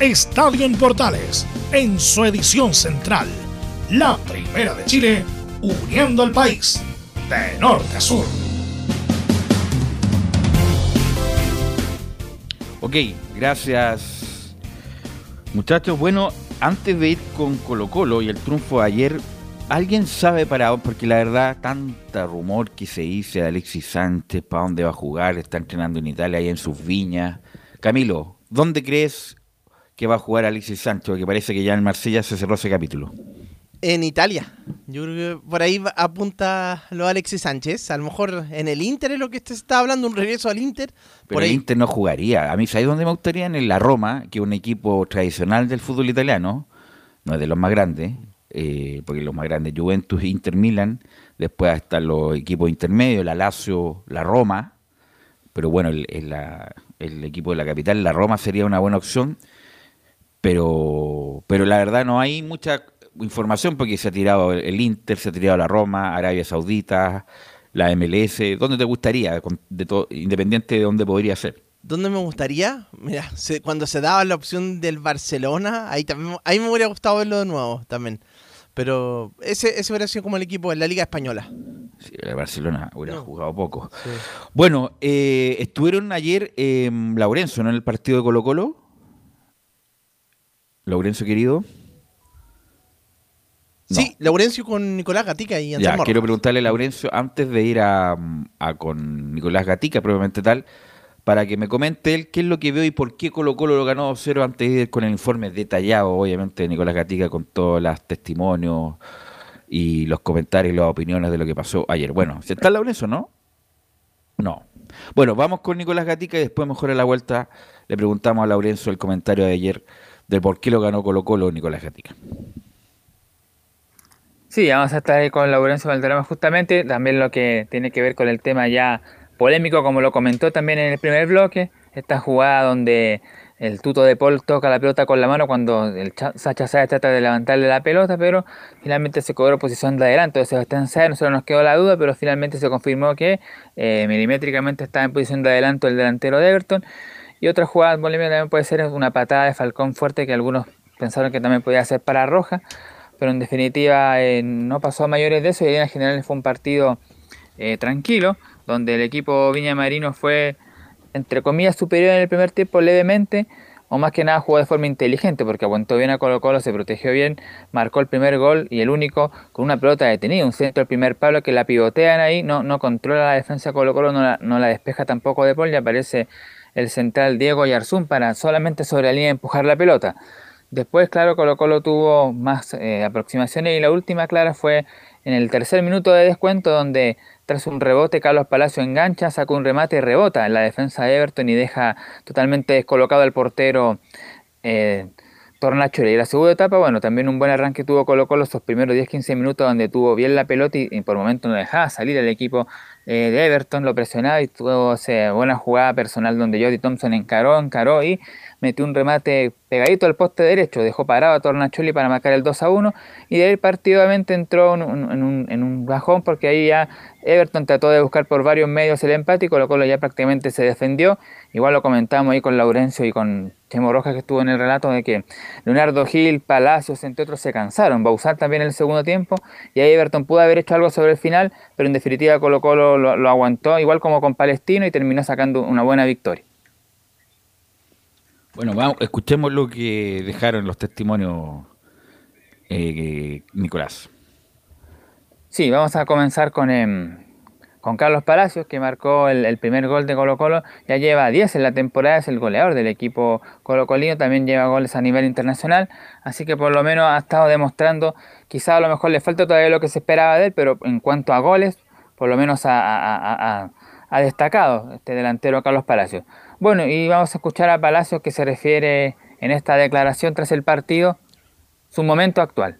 Estadio en Portales en su edición central. La primera de Chile, uniendo al país de norte a sur. Ok, gracias muchachos. Bueno, antes de ir con Colo Colo y el triunfo de ayer, ¿alguien sabe para? Porque la verdad, tanta rumor que se dice de Alexis Sánchez, para dónde va a jugar, está entrenando en Italia, ahí en sus viñas. Camilo, ¿dónde crees que va a jugar Alexis Sánchez? Porque parece que ya en Marsella se cerró ese capítulo. En Italia. Yo creo que por ahí apunta lo Alexis Sánchez. A lo mejor en el Inter es lo que se está hablando, un regreso al Inter. Pero por el ahí. Inter no jugaría. A mí, ¿sabes dónde me gustaría? En la Roma, que es un equipo tradicional del fútbol italiano. No es de los más grandes, eh, porque los más grandes, Juventus, Inter, Milan. Después están los equipos intermedios, la Lazio, la Roma. Pero bueno, el, el- la- el equipo de la capital, la Roma, sería una buena opción. Pero, pero la verdad no hay mucha información porque se ha tirado el- Inter, se ha tirado la Roma, Arabia Saudita, la MLS. ¿Dónde te gustaría? Con- De todo, independiente de dónde podría ser. ¿Dónde me gustaría? Mira, se- cuando se daba la opción del Barcelona, ahí también ahí me hubiera gustado verlo de nuevo también. Pero ese, ese hubiera sido como el equipo en la Liga Española. Sí, el Barcelona hubiera No. jugado poco. Bueno, eh, estuvieron ayer eh, Laurencio, ¿no? En el partido de Colo Colo. Laurencio, querido. No. Sí, Laurencio con Nicolás Gatica y Ya, Anselmo quiero Rojas. preguntarle a Laurencio, antes de ir a, a con Nicolás Gatica, probablemente tal, para que me comente él qué es lo que veo y por qué Colo Colo lo ganó 2-0 antes de ir con el informe detallado, obviamente, de Nicolás Gatica con todos los testimonios y los comentarios y las opiniones de lo que pasó ayer. Bueno, ¿se está Laurencio, no? No. Bueno, vamos con Nicolás Gatica y después mejor a la vuelta le preguntamos a Laurencio el comentario de ayer de por qué lo ganó Colo Colo Nicolás Gatica. Sí, vamos a estar ahí con Laurencio Valderrama justamente, también lo que tiene que ver con el tema ya polémico, como lo comentó también en el primer bloque, esta jugada donde el tuto de Paul toca la pelota con la mano cuando el Cha- Sacha Sáez trata de levantarle la pelota, pero finalmente se cobró posición de adelanto de Sebastián Sáez, nosotros nos quedó la duda, pero finalmente se confirmó que eh, milimétricamente estaba en posición de adelanto el delantero de Everton. Y otra jugada polémica también puede ser una patada de Falcón fuerte que algunos pensaron que también podía ser para Roja, pero en definitiva eh, no pasó a mayores de eso y en general fue un partido eh, tranquilo, donde el equipo Viña Marino fue entre comillas superior en el primer tiempo levemente, o más que nada jugó de forma inteligente, porque aguantó bien a Colo Colo, se protegió bien, marcó el primer gol y el único con una pelota detenida, un centro del primer palo que la pivotean ahí, no, no controla la defensa Colo Colo, no la, no la despeja tampoco de Paul y aparece el central Diego Yarzún para solamente sobre la línea empujar la pelota. Después, claro, Colo Colo tuvo más eh, aproximaciones y la última clara fue en el tercer minuto de descuento donde tras un rebote Carlos Palacio engancha, saca un remate y rebota en la defensa de Everton y deja totalmente descolocado al portero eh, Tornacho. Y la segunda etapa, bueno, también un buen arranque tuvo Colo Colo esos primeros 10-15 minutos donde tuvo bien la pelota y, por momentos no dejaba salir el equipo eh, de Everton, lo presionaba y tuvo esa buena jugada personal donde Jody Thompson encaró, encaró y metió un remate pegadito al poste derecho, dejó parado a Tornacholi para marcar el 2 a 1 y de ahí el partido obviamente entró en un, en, un, en un bajón porque ahí ya Everton trató de buscar por varios medios el empate y Colo Colo ya prácticamente se defendió. Igual lo comentamos ahí con Laurencio y con Chemo Rojas que estuvo en el relato de que Leonardo Gil, Palacios, entre otros, se cansaron. Va a usar también el segundo tiempo y ahí Everton pudo haber hecho algo sobre el final, pero en definitiva Colo Colo lo, lo aguantó igual como con Palestino y terminó sacando una buena victoria. Bueno, vamos, escuchemos lo que dejaron los testimonios, eh, Nicolás. Sí, vamos a comenzar con, eh, con Carlos Palacios, que marcó el, primer gol de Colo Colo. Ya lleva 10 en la temporada, es el goleador del equipo Colo Colino, también lleva goles a nivel internacional, así que por lo menos ha estado demostrando, quizá a lo mejor le falta todavía lo que se esperaba de él, pero en cuanto a goles, por lo menos ha, ha destacado este delantero Carlos Palacios. Bueno, y vamos a escuchar a Palacios que se refiere en esta declaración tras el partido, su momento actual.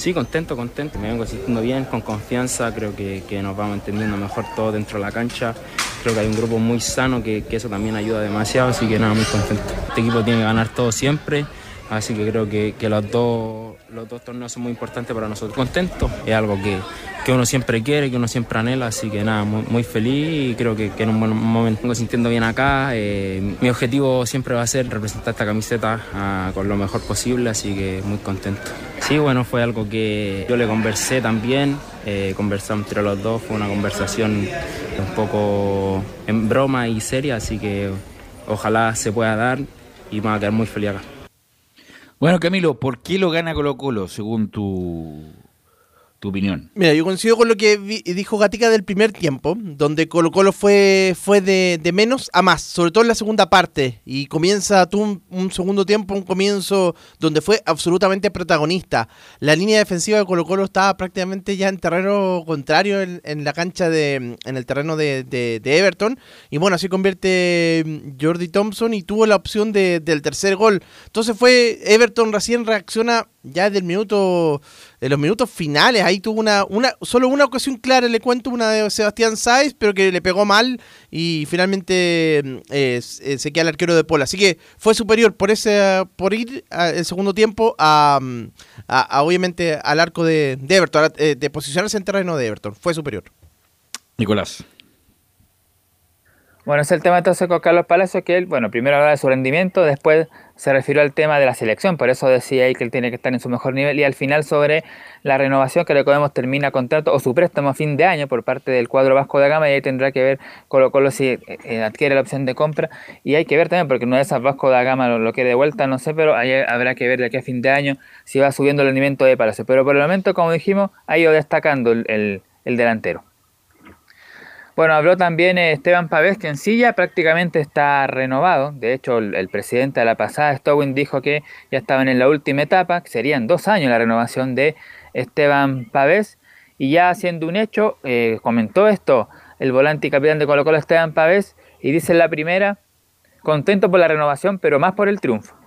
Sí, contento, contento. Me vengo sintiendo bien, con confianza. Creo que, que, nos vamos entendiendo mejor todo dentro de la cancha. Creo que hay un grupo muy sano que, que, eso también ayuda demasiado. Así que nada, muy contento. Este equipo tiene que ganar todo siempre. Así que creo que, que los, dos, los dos torneos son muy importantes para nosotros. Contento, es algo que, que uno siempre quiere, que uno siempre anhela, así que nada, muy, feliz y creo que, que, en un buen momento me sintiendo bien acá. Eh, mi objetivo siempre va a ser representar esta camiseta ah, con lo mejor posible, así que muy contento. Sí, bueno, fue algo que yo le conversé también, eh, conversamos entre los dos, fue una conversación un poco en broma y seria, así que ojalá se pueda dar y me va a quedar muy feliz acá. Bueno, Camilo, ¿por qué lo gana Colo Colo según tu, tu opinión? Mira, yo coincido con lo que vi, dijo Gatica del primer tiempo, donde Colo Colo fue, fue de, de, menos a más, sobre todo en la segunda parte, y comienza tú un, un, segundo tiempo, un comienzo donde fue absolutamente protagonista. La línea defensiva de Colo Colo estaba prácticamente ya en terreno contrario en, la cancha de, en el terreno de, de, de, Everton, y bueno, así convierte mm, Jordi Thompson y tuvo la opción de, del tercer gol. Entonces fue, Everton recién reacciona ya del minuto de los minutos finales ahí tuvo una una solo una ocasión clara le cuento una de Sebastián Sáez pero que le pegó mal y finalmente eh, se queda el arquero de Pola. Así que fue superior por ese por ir el segundo tiempo a, a, a, obviamente al arco de, de Everton a, eh, de posicionarse en terreno de Everton. Fue superior. Nicolás bueno, es el tema entonces con Carlos Palacios, que él, bueno, primero habla de su rendimiento, después se refirió al tema de la selección, por eso decía ahí que él tiene que estar en su mejor nivel, y al final sobre la renovación que recordemos termina contrato o su préstamo a fin de año por parte del cuadro Vasco de Gama, y ahí tendrá que ver Colo Colo si eh, adquiere la opción de compra, y hay que ver también, porque una de esas Vasco de Gama lo, lo de vuelta, no sé, pero ahí habrá que ver de aquí a fin de año si va subiendo el rendimiento de Palacios, pero por el momento, como dijimos, ha ido destacando el delantero. Bueno, habló también Esteban Pavés, que en sí prácticamente está renovado. De hecho, el, presidente de la pasada, Stowin, dijo que ya estaban en la última etapa, que serían dos años la renovación de Esteban Pavés. Y ya siendo un hecho, eh, comentó esto el volante y capitán de Colo Colo, Esteban Pavés, y dice en la primera, contento por la renovación, pero más por el triunfo.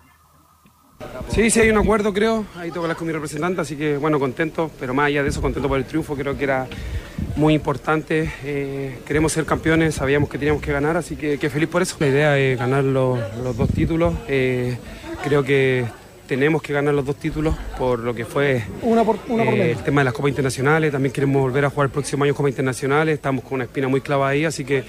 Sí, sí, hay un acuerdo, creo. Ahí tengo que hablar con mi representante, así que bueno, contento, pero más allá de eso, contento por el triunfo. Creo que era muy importante. Eh, queremos ser campeones, sabíamos que teníamos que ganar, así que, que feliz por eso. La idea es ganar los, los dos títulos. Eh, creo que tenemos que ganar los dos títulos por lo que fue una por, una por eh, el tema de las Copas Internacionales. También queremos volver a jugar el próximo año Copas Internacionales. Estamos con una espina muy clavada ahí, así que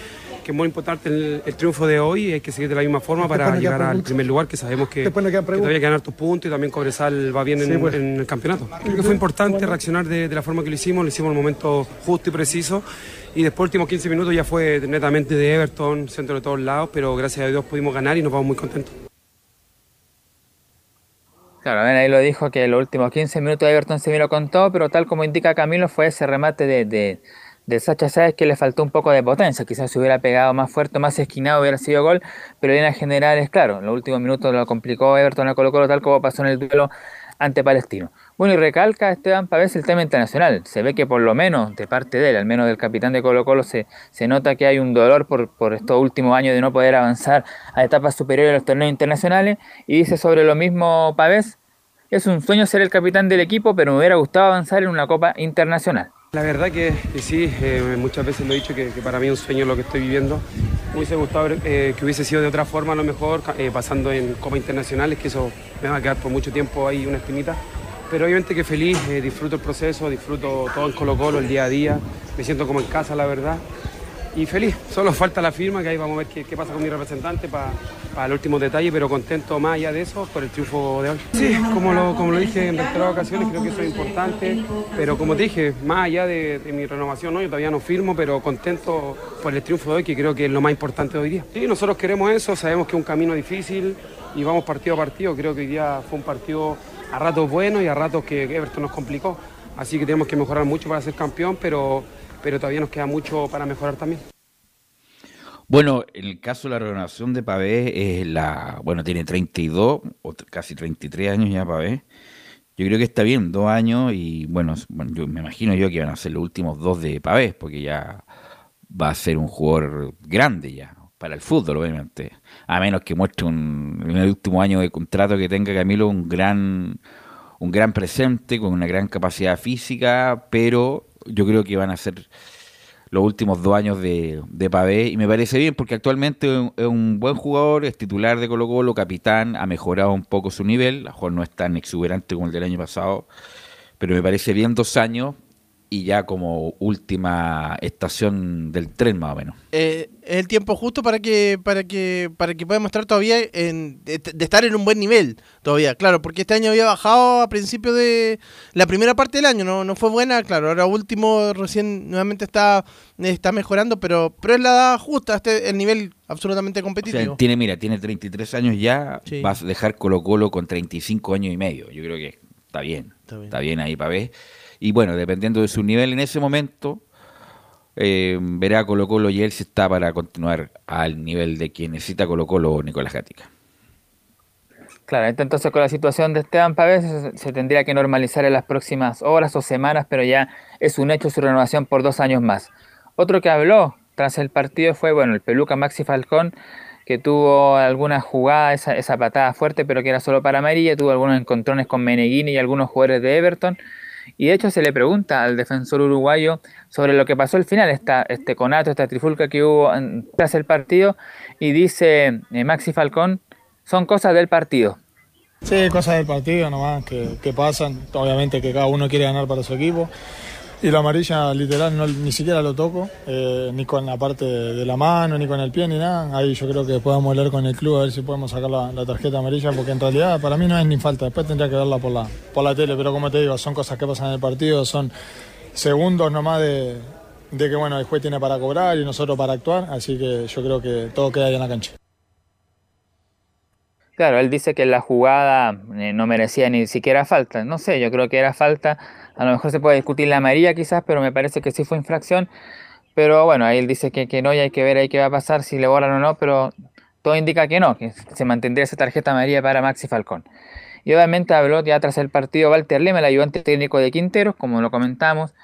que es muy importante el, el, triunfo de hoy y hay que seguir de la misma forma para Después llegar al primer lugar, que sabemos que, Después que todavía quedan hartos puntos y también Cobresal va bien en, pues. en el campeonato. Creo que fue importante reaccionar de, de la forma que lo hicimos, lo hicimos en el momento justo y preciso y después últimos 15 minutos ya fue netamente de Everton, centro de todos lados, pero gracias a Dios pudimos ganar y nos vamos muy contentos. Claro, ahí lo dijo que los últimos 15 minutos de Everton se vino con todo, pero tal como indica Camilo fue ese remate de, de, de Sacha Sáez que le faltó un poco de potencia, quizás se hubiera pegado más fuerte, más esquinado, hubiera sido gol, pero en general es claro, en los últimos minutos lo complicó Everton a Colo Colo tal como pasó en el duelo ante Palestino. Bueno, y recalca Esteban Pavés el tema internacional. Se ve que por lo menos de parte de él, al menos del capitán de Colo Colo, se, se nota que hay un dolor por, por estos últimos años de no poder avanzar a etapas superiores de los torneos internacionales. Y dice sobre lo mismo Pavés, es un sueño ser el capitán del equipo, pero me hubiera gustado avanzar en una Copa Internacional. La verdad que, sí, eh, muchas veces lo he dicho que, para mí es un sueño lo que estoy viviendo. Me hubiese gustado eh, que hubiese sido de otra forma a lo mejor, eh, pasando en Copas Internacionales, que eso me va a quedar por mucho tiempo ahí una espinita. Pero obviamente que feliz, disfruto el proceso, disfruto todo en Colo Colo, el día a día, me siento como en casa, la verdad. Y feliz, solo falta la firma, que ahí vamos a ver qué, qué pasa con mi representante para pa el último detalle, pero contento más allá de eso por el triunfo de hoy. Sí, como lo, como lo dije en reiteradas ocasiones, creo que eso es importante, pero como te dije, más allá de, de, mi renovación, ¿no? yo todavía no firmo, pero contento por el triunfo de hoy, que creo que es lo más importante de hoy día. Sí, nosotros queremos eso, sabemos que es un camino difícil y vamos partido a partido, creo que hoy día fue un partido a ratos bueno y a ratos que Everton nos complicó, así que tenemos que mejorar mucho para ser campeón, pero pero todavía nos queda mucho para mejorar también. Bueno, en el caso de la renovación de Pavé, es la, bueno, tiene 32 o casi 33 años ya Pavé. Yo creo que está bien, dos años y bueno, yo me imagino yo que van a ser los últimos dos de Pavés, porque ya va a ser un jugador grande ya, para el fútbol, obviamente. A menos que muestre un, en el último año de contrato que tenga Camilo un gran, un gran presente, con una gran capacidad física, pero yo creo que van a ser los últimos dos años de, de Pavé y me parece bien porque actualmente es un, buen jugador, es titular de Colo Colo, capitán, ha mejorado un poco su nivel, a lo mejor no es tan exuberante como el del año pasado, pero me parece bien dos años y ya como última estación del tren más o menos. Eh, es el tiempo justo para que para que para que pueda mostrar todavía en, de, de estar en un buen nivel todavía claro porque este año había bajado a principio de la primera parte del año no, no fue buena claro ahora último recién nuevamente está está mejorando pero pero es la edad justa este el nivel absolutamente O competitivo sea, tiene, mira, tiene 33 años ya, Sí. vas a dejar Colo Colo con 35 años y medio. Yo creo que está bien, está bien, ahí para ver. Y bueno, dependiendo de su nivel en ese momento, eh, verá Colo Colo y él si está para continuar al nivel de quien necesita Colo Colo o Nicolás Gatica. Claro, entonces con la situación de Esteban Pavés se, tendría que normalizar en las próximas horas o semanas, pero ya es un hecho su renovación por dos años más. Otro que habló tras el partido fue, bueno, el peluca Maxi Falcón, que tuvo alguna jugada, esa, esa patada fuerte, pero que era solo para amarilla, tuvo algunos encontrones con Meneghini y algunos jugadores de Everton. Y de hecho se le pregunta al defensor uruguayo sobre lo que pasó al final, esta, este conato, esta trifulca que hubo tras el partido, y dice eh, Maxi Falcón, son cosas del partido. Sí, cosas del partido nomás que, que pasan. Obviamente que cada uno quiere ganar para su equipo. Y la amarilla literal no, ni siquiera lo toco, eh, ni con la parte de la mano, ni con el pie, ni nada. Ahí yo creo que podemos hablar con el club a ver si podemos sacar la, tarjeta amarilla, porque en realidad para mí no es ni falta. Después tendría que verla por la, por la tele, pero como te digo, son cosas que pasan en el partido, son segundos nomás de, de que bueno, el juez tiene para cobrar y nosotros para actuar. Así que yo creo que todo queda ahí en la cancha. Claro, él dice que la jugada eh, no merecía ni siquiera falta. No sé, yo creo que era falta. A lo mejor se puede discutir la amarilla quizás, pero me parece que sí fue infracción. Pero bueno, ahí él dice que, que no y hay que ver ahí qué va a pasar, si le borran o no, pero todo indica que no, que se mantendría esa tarjeta amarilla para Maxi Falcón. Y obviamente habló ya tras el partido Walter Lema, el ayudante técnico de Quinteros, como lo comentamos.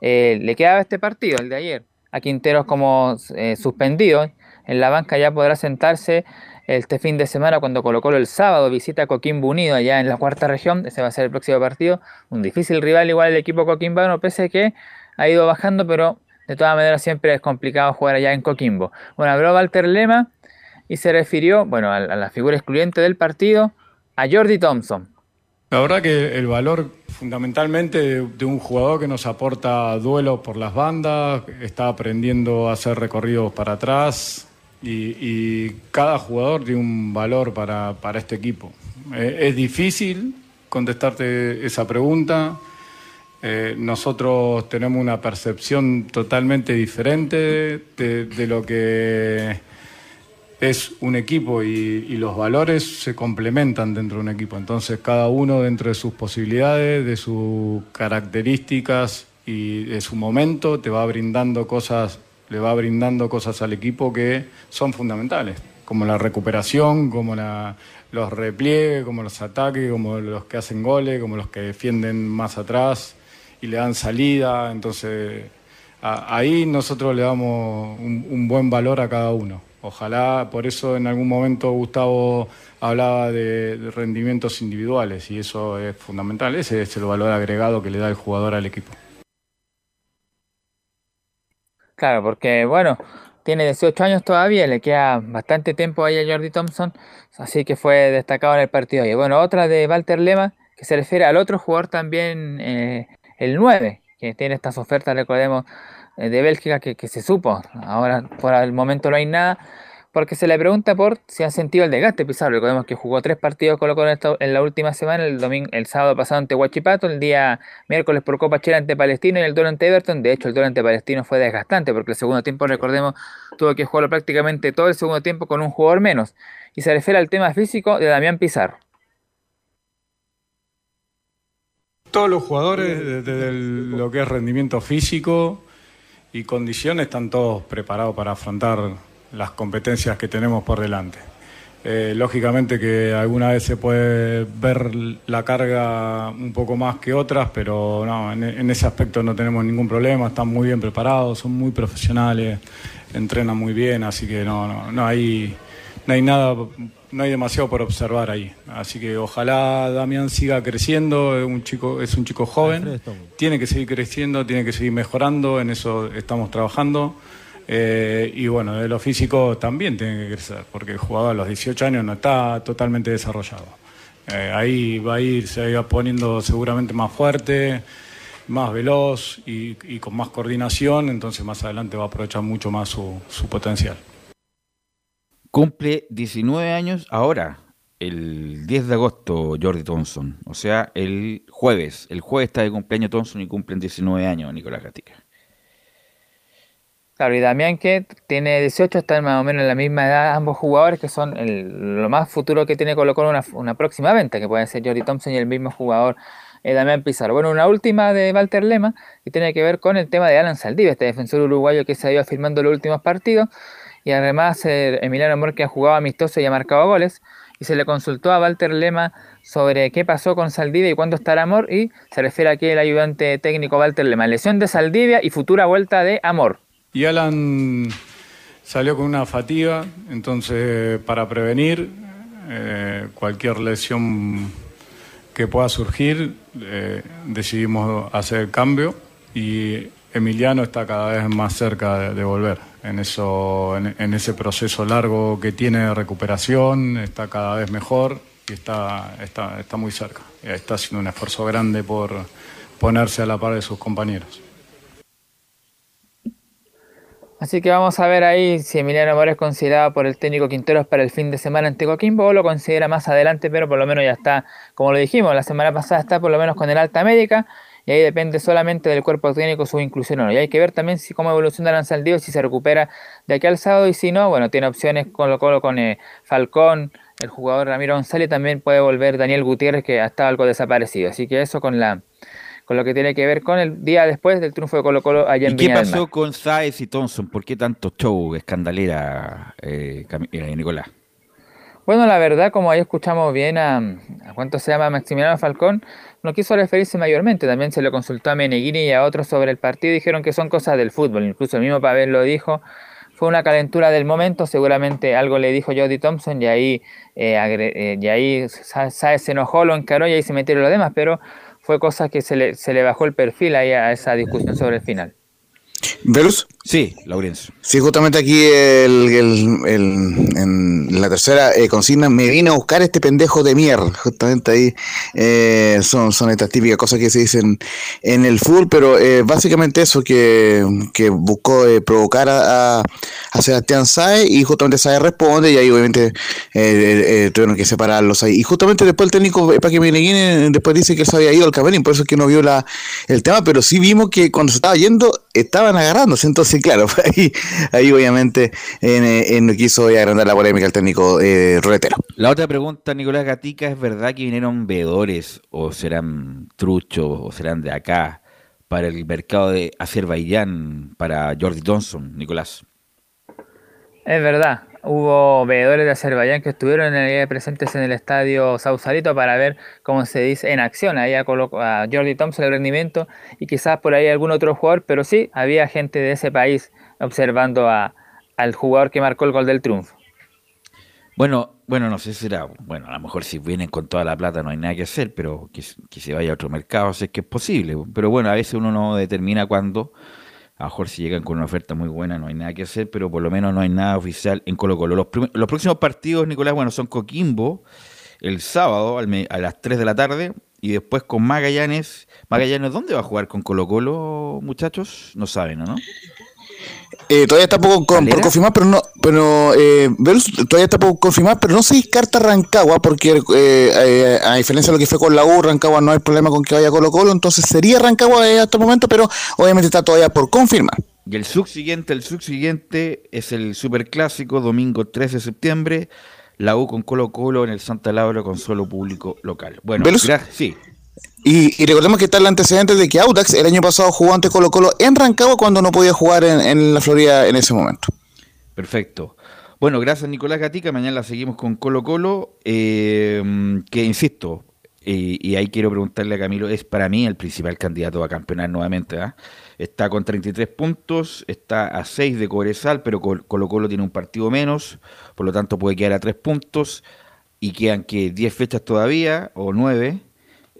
Eh, le quedaba este partido, el de ayer, a Quinteros como eh, suspendido. En la banca ya podrá sentarse este fin de semana cuando Colo Colo el sábado visita a Coquimbo Unido allá en la cuarta región. Ese va a ser el próximo partido. Un difícil rival igual el equipo coquimbano, pese a que ha ido bajando, pero de todas maneras siempre es complicado jugar allá en Coquimbo. Bueno, habló Walter Lema y se refirió, bueno, a, la figura excluyente del partido, a Jordi Thompson. La verdad que el valor fundamentalmente de, de un jugador que nos aporta duelo por las bandas, está aprendiendo a hacer recorridos para atrás y, y cada jugador tiene un valor para, para este equipo. Eh, es difícil contestarte esa pregunta. Eh, nosotros tenemos una percepción totalmente diferente de, lo que es un equipo y, y los valores se complementan dentro de un equipo. Entonces cada uno dentro de sus posibilidades, de sus características y de su momento te va brindando cosas, le va brindando cosas al equipo que son fundamentales, como la recuperación, como la- los repliegues, como los ataques, como los que hacen goles, como los que defienden más atrás y le dan salida. Entonces a- ahí nosotros le damos un, un buen valor a cada uno. Ojalá, por eso en algún momento Gustavo hablaba de, de rendimientos individuales y eso es fundamental. Ese es el valor agregado que le da el jugador al equipo. Claro, porque bueno, tiene 18 años todavía, le queda bastante tiempo ahí a Jordi Thompson, así que fue destacado en el partido. Y bueno, otra de Walter Lema, que se refiere al otro jugador también, eh, el 9, que tiene estas ofertas, recordemos, eh, de Bélgica, que, que se supo. Ahora, por el momento no hay nada, porque se le pregunta por si han sentido el desgaste Pizarro. Recordemos que jugó tres partidos Colo en, la última semana, el domingo, el sábado pasado ante Huachipato, el día miércoles por Copa Chile ante Palestino y el duelo ante Everton. De hecho, el duelo ante Palestino fue desgastante porque el segundo tiempo, recordemos, tuvo que jugarlo prácticamente todo el segundo tiempo con un jugador menos. Y se refiere al tema físico de Damián Pizarro. Todos los jugadores, desde lo que es rendimiento físico y condiciones, están todos preparados para afrontar las competencias que tenemos por delante. Eh, lógicamente que alguna vez se puede ver la carga un poco más que otras, pero no, en, en ese aspecto no tenemos ningún problema, están muy bien preparados, son muy profesionales, entrenan muy bien, así que no, no, no hay, no hay nada, no hay demasiado por observar ahí. Así que ojalá Damián siga creciendo, es un chico, es un chico joven, tiene que seguir creciendo, tiene que seguir mejorando, en eso estamos trabajando. Eh, y bueno, de lo físico también tiene que crecer, porque el jugador a los 18 años no está totalmente desarrollado. Eh, ahí va a ir, se va poniendo seguramente más fuerte, más veloz y, con más coordinación, entonces más adelante va a aprovechar mucho más su, su potencial. Cumple 19 años ahora, el 10 de agosto, Jordi Thompson. O sea, el jueves. El jueves está de cumpleaños Thompson y cumplen 19 años Nicolás Gatica. Claro, y Damián que tiene 18, están más o menos en la misma edad ambos jugadores, que son lo más futuro que tiene Colo Colo una, próxima venta, que pueden ser Jordi Thompson y el mismo jugador eh, Damián Pizarro. Bueno, una última de Walter Lema, que tiene que ver con el tema de Alan Saldivia, este defensor uruguayo que se ha ido firmando los últimos partidos, y además eh, Emiliano Amor que ha jugado amistoso y ha marcado goles, y se le consultó a Walter Lema sobre qué pasó con Saldivia y cuándo estará Amor, y se refiere aquí el ayudante técnico Walter Lema, lesión de Saldivia y futura vuelta de Amor. Y Alan salió con una fatiga, entonces para prevenir eh, cualquier lesión que pueda surgir, eh, decidimos hacer el cambio y Emiliano está cada vez más cerca de, volver. En, eso, en, en ese proceso largo que tiene de recuperación, está cada vez mejor y está, está, está muy cerca. Está haciendo un esfuerzo grande por ponerse a la par de sus compañeros. Así que vamos a ver ahí si Emiliano Amor es considerado por el técnico Quinteros para el fin de semana ante Coquimbo o lo considera más adelante, pero por lo menos ya está, como lo dijimos, la semana pasada está por lo menos con el alta médica y ahí depende solamente del cuerpo técnico su inclusión o no. Y hay que ver también si cómo evoluciona Lanzaldío, si se recupera de aquí al sábado y si no, bueno, tiene opciones con Colo con eh, Falcón, el jugador Ramiro González, también puede volver Daniel Gutiérrez que ha estado algo desaparecido. Así que eso con la con lo que tiene que ver con el día después del triunfo de Colo Colo allá en ¿Y qué Viña pasó con Sáez y Thompson? ¿Por qué tanto show, escandalera, eh, eh, Nicolás? Bueno, la verdad, como ahí escuchamos bien a, a cuánto se llama Maximiliano Falcón, no quiso referirse mayormente. También se le consultó a Meneghini y a otros sobre el partido dijeron que son cosas del fútbol. Incluso el mismo Pavel lo dijo. Fue una calentura del momento, seguramente algo le dijo Jody Thompson y ahí, eh, agre- eh, y ahí Sa- Sáez se enojó, lo encaró y ahí se metieron los demás, pero fue cosa que se le, se le bajó el perfil ahí a esa discusión sobre el final. ¿Velus? Sí, Laurencio. Sí, justamente aquí el, el- el- en la tercera eh, consigna me vine a buscar este pendejo de mierda. Justamente ahí eh, son, son estas típicas cosas que se dicen en el fútbol, pero eh, básicamente eso que, que buscó provocar a, a- a Sebastián Saez y justamente Saez responde y ahí obviamente tuvieron que separarlos ahí. Y justamente después el técnico Paque Meneghini después dice que él se había ido al camerín, por eso es que no vio la, el tema, pero sí vimos que cuando se estaba yendo estaban agarrándose, entonces claro, (laughs) ahí, ahí obviamente en, eh, en no quiso agrandar la polémica el técnico eh. La otra pregunta, Nicolás Gatica, ¿es verdad que vinieron veedores o serán truchos o serán de acá para el mercado de Azerbaiyán para Jordi Thompson, Nicolás? Es verdad, hubo veedores de Azerbaiyán que estuvieron ahí presentes en el estadio Sausalito para ver cómo se dice en acción ahí a, a Jordi Thompson el rendimiento y quizás por ahí algún otro jugador, pero sí había gente de ese país observando a- al jugador que marcó el gol del triunfo. Bueno, bueno, no sé si será, bueno, a lo mejor si vienen con toda la plata no hay nada que hacer, pero que, que se vaya a otro mercado, si es que es posible. Pero bueno, a veces uno no determina cuándo, a lo mejor si llegan con una oferta muy buena no hay nada que hacer, pero por lo menos no hay nada oficial en Colo Colo. Los, los próximos partidos, Nicolás, bueno, son Coquimbo el sábado a las 3 de la tarde y después con Magallanes. Magallanes, ¿dónde va a jugar con Colo Colo, muchachos? No saben, ¿no? Eh, todavía está poco con- por confirmar, pero no, pero eh, Velus, todavía está poco confirmar, pero no se descarta Rancagua, porque eh, eh, a diferencia de lo que fue con la U, Rancagua no hay problema con que vaya Colo Colo, entonces sería Rancagua eh, hasta el momento, pero obviamente está todavía por confirmar. Y el subsiguiente, el subsiguiente es el superclásico, domingo 13 de septiembre, la U con Colo Colo en el Santa Laura con solo público local. Bueno. Sí, Y, recordemos que está el antecedente de que Audax el año pasado jugó ante Colo Colo en Rancagua cuando no podía jugar en, la Florida en ese momento. perfecto. Bueno, gracias Nicolás Gatica. Mañana seguimos con Colo Colo, eh, que insisto, y ahí quiero preguntarle a Camilo, es para mí el principal candidato a campeonar nuevamente. ¿ah? Está con 33 puntos, está a 6 de Cobresal, pero Colo Colo tiene un partido menos, por lo tanto puede quedar a 3 puntos y quedan que 10 fechas todavía, o 9.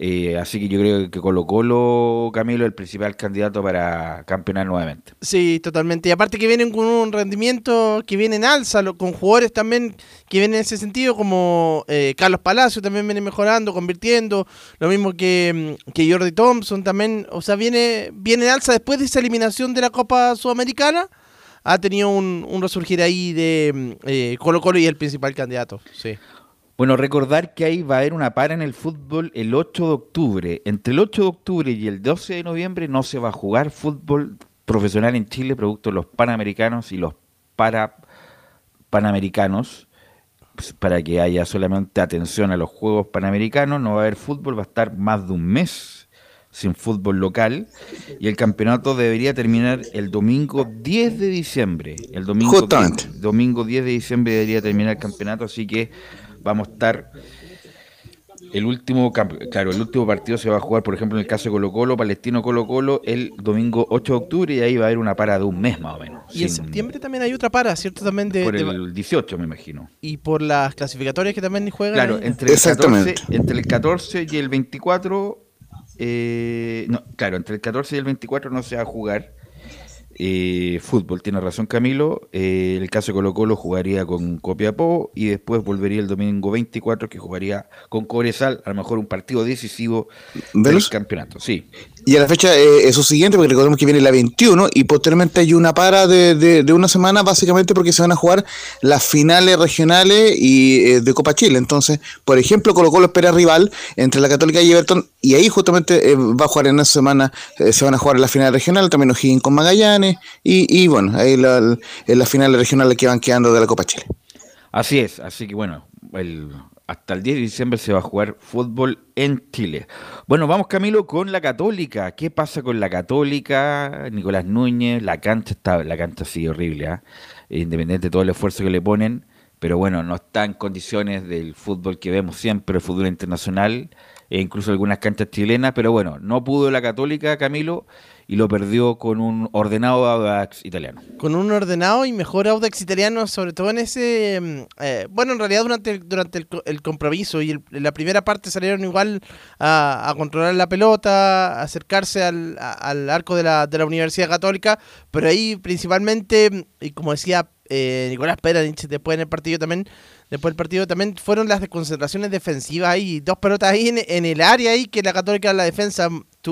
Eh, así que yo creo que Colo Colo, Camilo, el principal candidato para campeonar nuevamente. Sí, totalmente. Y aparte que vienen con un rendimiento que viene en alza, con jugadores también que vienen en ese sentido, como eh, Carlos Palacio también viene mejorando, convirtiendo, lo mismo que, mm, que Jordi Thompson también, o sea, viene, viene en alza después de esa eliminación de la Copa Sudamericana. Ha tenido un, un resurgir ahí de mm, eh, Colo Colo y el principal candidato. Sí. Bueno, recordar que ahí va a haber una para en el fútbol el 8 de octubre. Entre el 8 de octubre y el 12 de noviembre no se va a jugar fútbol profesional en Chile, producto de los panamericanos y los para panamericanos, pues, para que haya solamente atención a los Juegos Panamericanos. No va a haber fútbol, va a estar más de un mes sin fútbol local y el campeonato debería terminar el domingo 10 de diciembre. El domingo, domingo 10 de diciembre debería terminar el campeonato, así que vamos a estar el último claro, el último partido se va a jugar, por ejemplo, en el caso de Colo Colo, Palestino Colo Colo, el domingo 8 de octubre y ahí va a haber una para de un mes más o menos. Y en septiembre también hay otra para, ¿cierto? También de, por el 18, me imagino. Y por las clasificatorias que también juegan. Claro, entre el, 14, entre el 14 y el 24, eh, no, claro, entre el 14 y el 24 no se va a jugar eh, fútbol, tiene razón Camilo. Eh, el caso de Colo Colo jugaría con Copiapó y después volvería el domingo 24 que jugaría con Cobresal, a lo mejor un partido decisivo del campeonato. Sí. Y a la fecha eh, eso siguiente, porque recordemos que viene la 21 y posteriormente hay una para de, de, una semana básicamente porque se van a jugar las finales regionales y eh, de Copa Chile. Entonces, por ejemplo, Colo Colo espera rival entre la Católica y Everton y ahí justamente eh, va a jugar en esa semana, se van a jugar en la final regional, también O'Higgins con Magallanes y, y bueno, ahí la, las finales regionales que van quedando de la Copa Chile. Así es, así que bueno, el, hasta el 10 de diciembre se va a jugar fútbol en Chile. Bueno, vamos Camilo con la Católica. ¿Qué pasa con la Católica? Nicolás Núñez, la cancha está, la cancha sí horrible, ¿ah? independiente de todo el esfuerzo que le ponen, pero bueno, no está en condiciones del fútbol que vemos siempre, el fútbol internacional, e incluso algunas canchas chilenas, pero bueno, no pudo la Católica, Camilo, y lo perdió con un ordenado Audax italiano. Con un ordenado y mejor Audax italiano, sobre todo en ese... Mm, eh, bueno, en realidad durante el, durante el, compromiso y la primera parte salieron igual a, controlar la pelota, a acercarse al, arco de la, de la Universidad Católica, pero ahí principalmente, y como decía eh, Nicolás Peranich después en el partido también, después del partido también fueron las desconcentraciones defensivas ahí, dos pelotas ahí en, el área ahí que la Católica la defensa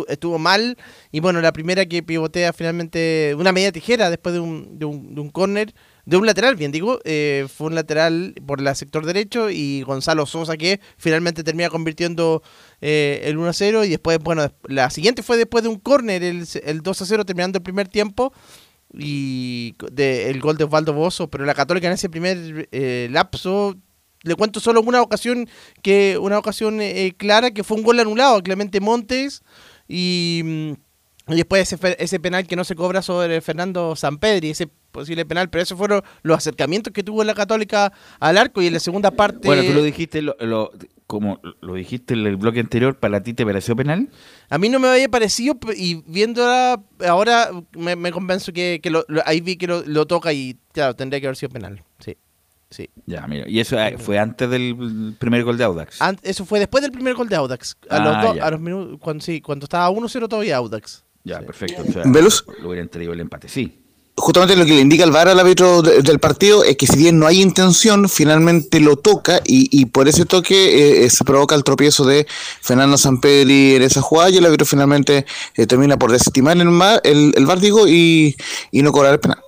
estuvo mal y bueno, la primera que pivotea finalmente una media tijera después de un, de un, de un córner, de un lateral, bien digo, eh, fue un lateral por el sector derecho y Gonzalo Sosa que finalmente termina convirtiendo eh, el 1 0 y después, bueno, la siguiente fue después de un córner, el, el 2 0 terminando el primer tiempo y de, el gol de Osvaldo Bozo, pero la Católica en ese primer eh, lapso le cuento solo una ocasión que una ocasión eh, clara que fue un gol anulado a Clemente Montes y, mm, después ese, ese penal que no se cobra sobre Fernando Sampedri, ese posible penal, pero esos fueron los acercamientos que tuvo la Católica al arco y en la segunda parte... Bueno, tú lo dijiste, lo, como lo dijiste en el bloque anterior, ¿para ti te pareció penal? A mí no me había parecido y viéndola ahora me, me convenzo que, que lo, ahí vi que lo, toca y claro, tendría que haber sido penal, sí. Sí. Ya, mira. ¿Y eso eh, fue antes del primer gol de Audax? eso fue después del primer gol de Audax. A, los, ah, a los minutos, cuando, sí, cuando estaba 1-0 todavía Audax. Ya, perfecto. O Lo hubieran traído el empate, sí justamente lo que le indica el VAR al árbitro del partido es que si bien no hay intención, finalmente lo toca y, por ese toque eh, eh, se provoca el tropiezo de Fernando Sampedri en esa jugada y el árbitro finalmente eh, termina por desestimar el, el, el VAR y, y no cobrar el penal.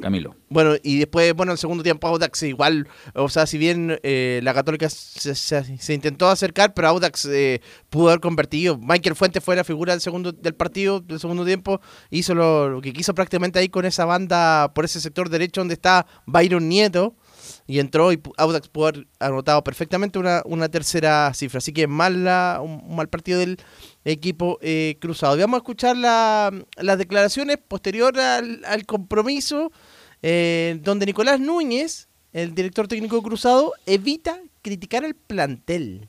Camilo. Bueno, y después, bueno, el segundo tiempo Audax igual, o sea, si bien eh, la Católica se, intentó acercar, pero Audax eh, pudo haber convertido. Michael Fuentes fue la figura del segundo del partido, del segundo tiempo, hizo lo, que quiso prácticamente ahí con esa banda por ese sector derecho donde está Byron Nieto, y entró y Audax pudo haber anotado perfectamente una, una tercera cifra. Así que mal un, mal partido del equipo eh, cruzado. vamos a escuchar las declaraciones posterior al compromiso eh, donde Nicolás Núñez, el director técnico cruzado, evita criticar al plantel.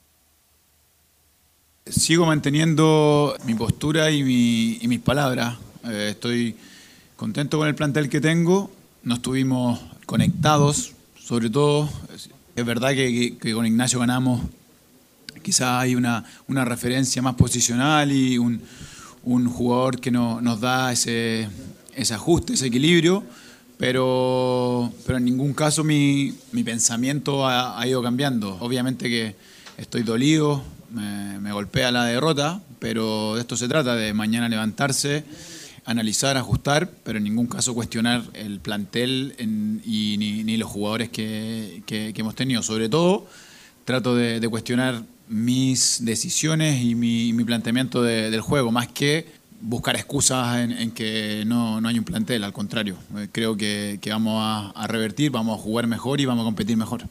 Sigo manteniendo mi postura y, mi- y mis palabras. Eh, estoy contento con el plantel que tengo. No estuvimos conectados, sobre todo. Es, verdad que, con Ignacio ganamos. Quizás hay una, referencia más posicional y un, jugador que no- nos da ese ajuste, ese equilibrio. Pero, pero en ningún caso mi, mi pensamiento ha, ido cambiando. Obviamente que estoy dolido, me, me golpea la derrota, pero de esto se trata, de mañana levantarse, analizar, ajustar, pero en ningún caso cuestionar el plantel y ni, los jugadores que, que- hemos tenido. Sobre todo, trato de, de cuestionar mis decisiones y mi, mi planteamiento de- del juego, más que buscar excusas en, en que no, no hay un plantel, al contrario. Eh, Creo que, que vamos a, a revertir, vamos a jugar mejor y vamos a competir mejor.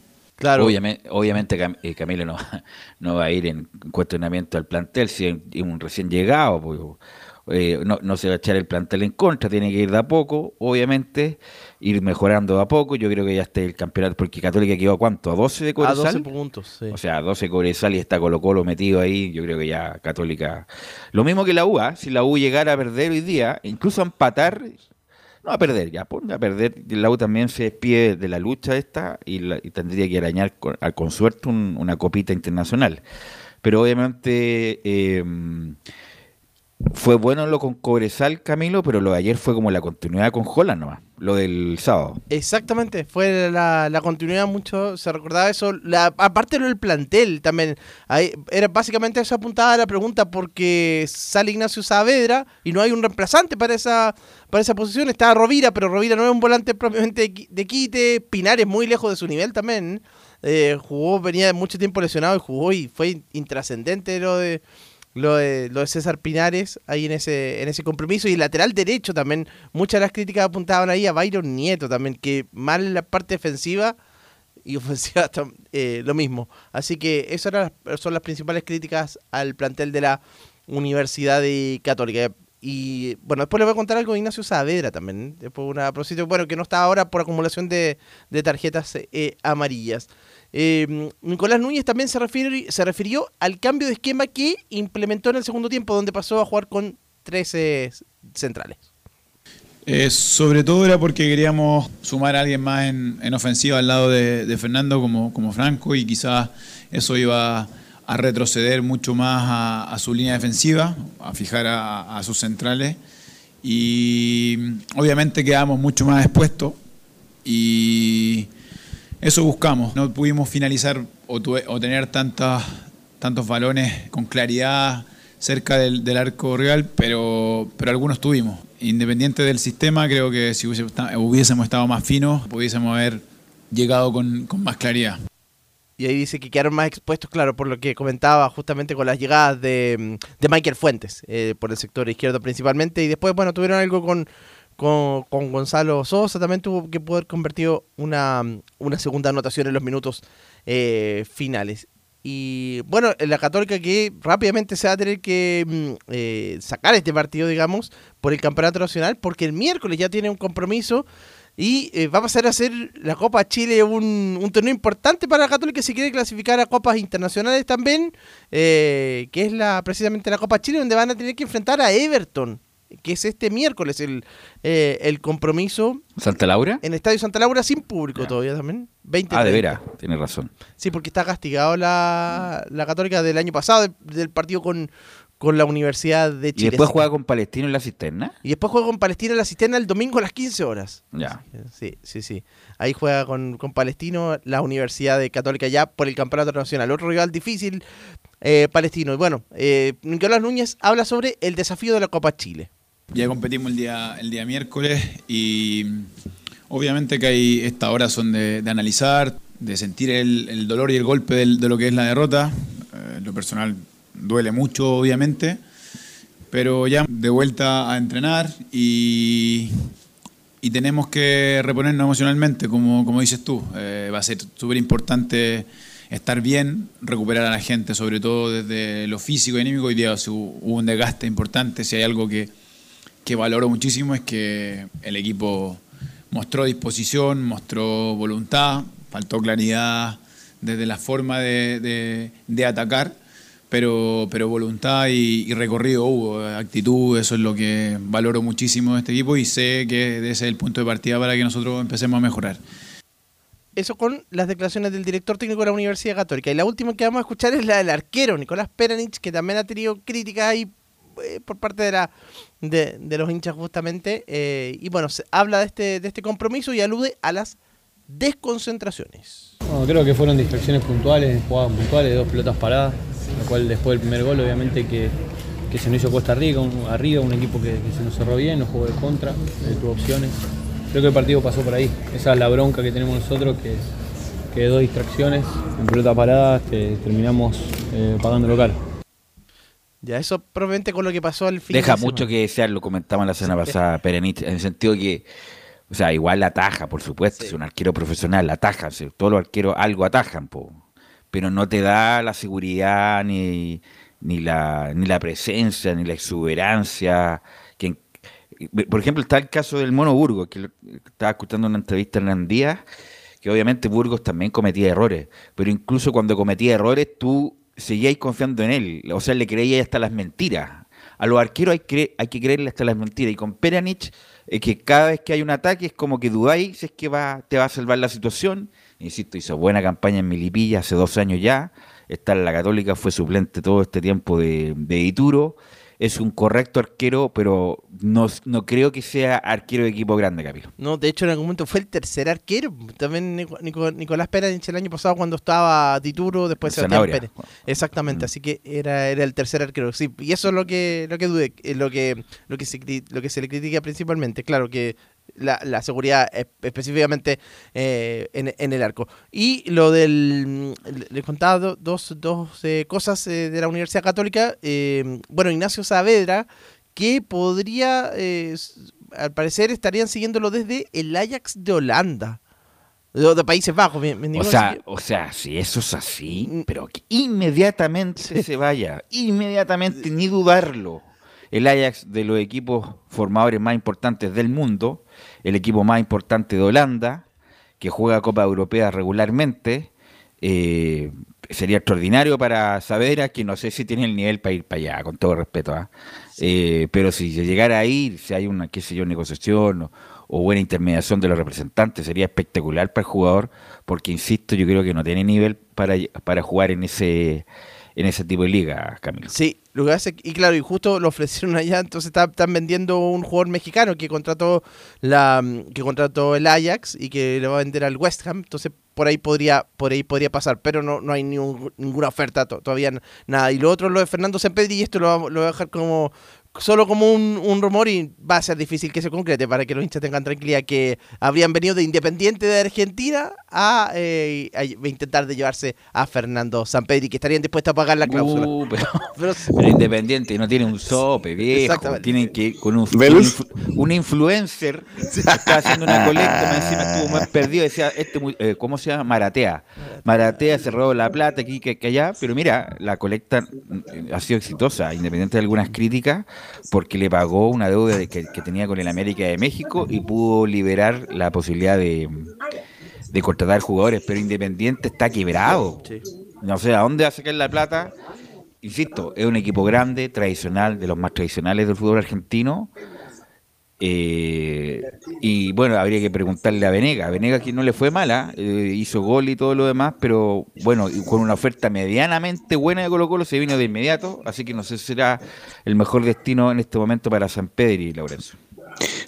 Obviamente, obviamente Cam- eh, Camilo no, (laughs) no va a ir en cuestionamiento al plantel si es un recién llegado. pues, eh, no, no se va a echar el plantel en contra, tiene que ir de a poco, obviamente, ir mejorando de a poco. Yo creo que ya esté el campeonato, porque Católica quedó a cuánto, a 12 de A Cobresal. 12 puntos, sí. O sea, 12 Cobresal y está Colo Colo metido ahí. Yo creo que ya Católica. Lo mismo que la U, ¿ah? si la U llegara a perder hoy día, incluso a empatar, no a perder, ya, pues, a perder. La U también se despide de la lucha esta y, la- y tendría que arañar con, suerte un- una copita internacional. Pero obviamente eh, fue bueno lo con Cobresal, Camilo, pero lo de ayer fue como la continuidad con Holland nomás, lo del sábado. Exactamente, fue la, continuidad mucho, se recordaba eso, la, aparte lo del plantel también, era básicamente eso apuntaba a la pregunta porque sale Ignacio Saavedra y no hay un reemplazante para esa para esa posición, estaba Rovira, pero Rovira no es un volante propiamente de de quite, Pinares muy lejos de su nivel también, eh, jugó, venía mucho tiempo lesionado y jugó y fue intrascendente lo de lo de, lo de César Pinares ahí en ese, en ese compromiso. Y el lateral derecho también, muchas de las críticas apuntaban ahí a Byron Nieto también, que mal en la parte defensiva y (laughs) ofensiva eh, lo mismo. Así que esas eran las- son las principales críticas al plantel de la Universidad Católica. Y bueno, después les voy a contar algo de Ignacio Saavedra también. Después una bueno, que no está ahora por acumulación de, de tarjetas eh, amarillas. Eh, Nicolás Núñez también se, refirió al cambio de esquema que implementó en el segundo tiempo, donde pasó a jugar con 13 centrales. Eh, sobre todo era porque queríamos sumar a alguien más en, en ofensiva al lado de, Fernando como, Franco y quizás eso iba a retroceder mucho más a, a su línea defensiva, a fijar a, a sus centrales y obviamente quedamos mucho más expuestos y eso buscamos. No pudimos finalizar o, tuve- o tener tantas, tantos balones con claridad cerca del, arco real, pero, pero algunos tuvimos. Independiente del sistema, creo que si hubiésemos estado más finos, pudiésemos haber llegado con, más claridad. Y ahí dice que quedaron más expuestos, claro, por lo que comentaba justamente con las llegadas de, de Michael Fuentes, eh, por el sector izquierdo principalmente. Y después, bueno, tuvieron algo con, con, con Gonzalo Sosa, también tuvo que poder convertir una, una segunda anotación en los minutos eh, finales. Y bueno, la Católica que rápidamente se va a tener que mm, eh, sacar este partido, digamos, por el Campeonato Nacional, porque el miércoles ya tiene un compromiso y eh, va a pasar a ser la Copa Chile un, un torneo importante para la Católica si quiere clasificar a copas internacionales también, eh, que es la precisamente la Copa Chile, donde van a tener que enfrentar a Everton, que es este miércoles el, eh, el compromiso ¿Santa Laura? en Estadio Santa Laura sin público todavía también. 20 Ah, de veras, tienes razón. Sí, porque está castigado la, la Católica del año pasado, del, del partido con, con la Universidad de ¿Y Chile. después Así juega con Palestino en la cisterna? y después juega con Palestina en la cisterna el domingo a las 15 horas. Ya. Sí, sí, sí. Ahí juega con, con Palestino, la Universidad de Católica ya por el Campeonato Nacional. Otro rival difícil, eh, Palestino. Y bueno, eh, Nicolás Núñez habla sobre el desafío de la Copa Chile. Ya competimos el día, el día miércoles y obviamente que hay estas horas son de, de analizar, de sentir el, el dolor y el golpe del- de lo que es la derrota. Eh, lo personal duele mucho, obviamente, pero ya de vuelta a entrenar y, y tenemos que reponernos emocionalmente, como, como dices tú. Eh, va a ser súper importante estar bien, recuperar a la gente, sobre todo desde lo físico y anímico. Hoy día su- hubo un desgaste importante, si hay algo que, que valoro muchísimo es que el equipo mostró disposición, mostró voluntad, faltó claridad desde la forma de, de- de atacar, pero, pero voluntad y, y recorrido hubo, actitud, eso es lo que valoro muchísimo de este equipo y sé que ese es el punto de partida para que nosotros empecemos a mejorar. Eso con las declaraciones del director técnico de la Universidad Católica. Y la última que vamos a escuchar es la del arquero, Nicolás Peranich, que también ha tenido críticas ahí por parte de, la, de, los hinchas justamente. eh, y bueno, se habla de este, de este compromiso y alude a las desconcentraciones. Bueno, creo que fueron distracciones puntuales, jugadas puntuales, dos pelotas paradas, lo cual después del primer gol obviamente que, que se nos hizo Costa Rica, un- arriba, un equipo que, se nos cerró bien, nos jugó de contra, eh, tuvo opciones. Creo que el partido pasó por ahí, esa es la bronca que tenemos nosotros, que, que dos distracciones en pelota parada que terminamos eh, pagándolo caro. Ya, eso probablemente con lo que pasó al fin Deja de mucho que desear, lo comentamos la semana pasada, Perenich, en el sentido que, o sea, igual ataja, por supuesto, es un arquero profesional, ataja, o sea, todos los arqueros algo atajan, po, pero no te da la seguridad ni, ni, la, ni la presencia, ni la exuberancia. Que, por ejemplo, está el caso del Mono Burgos, que estaba escuchando una entrevista en Hernán Díaz, que obviamente Burgos también cometía errores, pero incluso cuando cometía errores tú seguías confiando en él, o sea, le creías hasta las mentiras. A los arqueros hay, cre- hay que creerle hasta las mentiras, y con Peranich, que cada vez que hay un ataque es como que dudáis si es que va, te va a salvar la situación. Insisto, hizo buena campaña en Milipilla hace dos años ya, está en la Católica, fue suplente todo este tiempo de, de Ituro, es un correcto arquero, pero no, no creo que sea arquero de equipo grande, Camilo. No, de hecho en algún momento fue el tercer arquero. También Nico- Nico- Nicolás Peranich el año pasado cuando estaba Tituro, después Sebastián. Pérez. Exactamente, así que era, era el tercer arquero. Sí, y eso es lo que lo que dude, eh, lo que lo que se lo que se le critica principalmente, claro que la, la seguridad es- específicamente eh, en, en el arco. Y lo del le- les contaba do- dos, dos eh, cosas eh, de la Universidad Católica. eh, bueno, Ignacio Saavedra que podría, eh, al parecer, estarían siguiéndolo desde el Ajax de Holanda. De, de Países Bajos, me, me O sea, que- o sea, si eso es así, pero que inmediatamente se vaya, inmediatamente, ni dudarlo. El Ajax de los equipos formadores más importantes del mundo, el equipo más importante de Holanda, que juega Copa Europea regularmente, eh, sería extraordinario para Saavedra, que no sé si tiene el nivel para ir para allá, con todo respeto. ¿ah? Eh, pero si llegara a ir, si hay una, qué sé yo, negociación o, o buena intermediación de los representantes, sería espectacular para el jugador, porque insisto, yo creo que no tiene nivel para, para jugar en ese en ese tipo de liga, Camilo. Sí, lo que hace, y claro, y justo lo ofrecieron allá, entonces está- están vendiendo un jugador mexicano que contrató la que contrató el Ajax y que le va a vender al West Ham, entonces por ahí podría por ahí podría pasar, pero no, no hay ni un- ninguna oferta to- todavía nada. Y lo otro lo de Fernando Sempedri y esto lo, lo voy a dejar como solo como un, un rumor y va a ser difícil que se concrete para que los hinchas tengan tranquilidad que habrían venido de Independiente de Argentina a, eh, a intentar de llevarse a Fernando Sampedri que estarían dispuestos a pagar la cláusula. Uh, pero, (laughs) pero Independiente no tiene un sope, viejo. Tienen que con un, un, influencer que está haciendo una colecta, encima estuvo más (laughs) perdido. Decía, este, mu- eh, ¿cómo se llama? Maratea. Maratea se robó la plata aquí que, que allá, pero mira, la colecta mm, ha sido exitosa, independiente de algunas críticas, porque le pagó una deuda de que, que tenía con el América de México y pudo liberar la posibilidad de, de contratar jugadores, pero Independiente está quebrado. No sé a dónde va a sacar la plata. Insisto, es un equipo grande, tradicional, de los más tradicionales del fútbol argentino. Eh, y bueno, habría que preguntarle a Venega. A Venega que no le fue mala, eh, hizo gol y todo lo demás, pero bueno, y con una oferta medianamente buena de Colo Colo se vino de inmediato, así que no sé si será el mejor destino en este momento para San Pedro y Laurencio.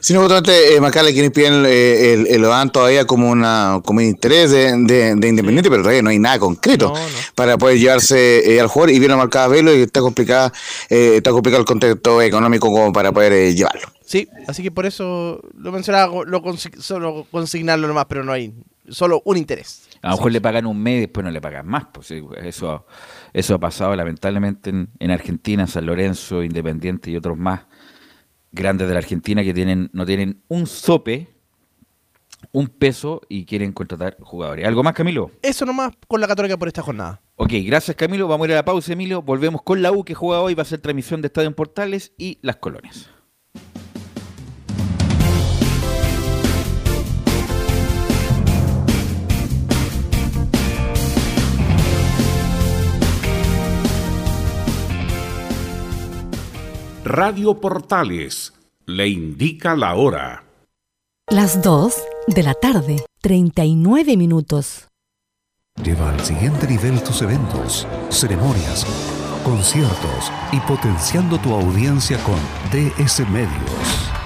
Sin justamente, eh, Macale, quienes piden eh, el, el, lo dan todavía como una como un interés de, de- de Independiente, pero todavía no hay nada concreto para poder llevarse eh, al jugador y viene marcada Velo y está complicada, eh, está complicado el contexto económico como para poder eh, llevarlo. Sí, así que por eso lo mencionaba, lo consi- solo consignarlo nomás, pero no hay solo un interés. A lo mejor le pagan un mes y después no le pagan más. Pues eso, eso ha pasado lamentablemente en, en Argentina, San Lorenzo, Independiente y otros más grandes de la Argentina que tienen no tienen un sope, un peso y quieren contratar jugadores. ¿Algo más, Camilo? Eso nomás con la Católica por esta jornada. Ok, gracias Camilo. Vamos a ir a la pausa, Emilio. Volvemos con la U que juega hoy. Va a ser transmisión de Estadio en Portales y las colonias. Radio Portales le indica la hora. Las 2 de la tarde, 39 minutos. Lleva al siguiente nivel tus eventos, ceremonias, conciertos y potenciando tu audiencia con DS Medios.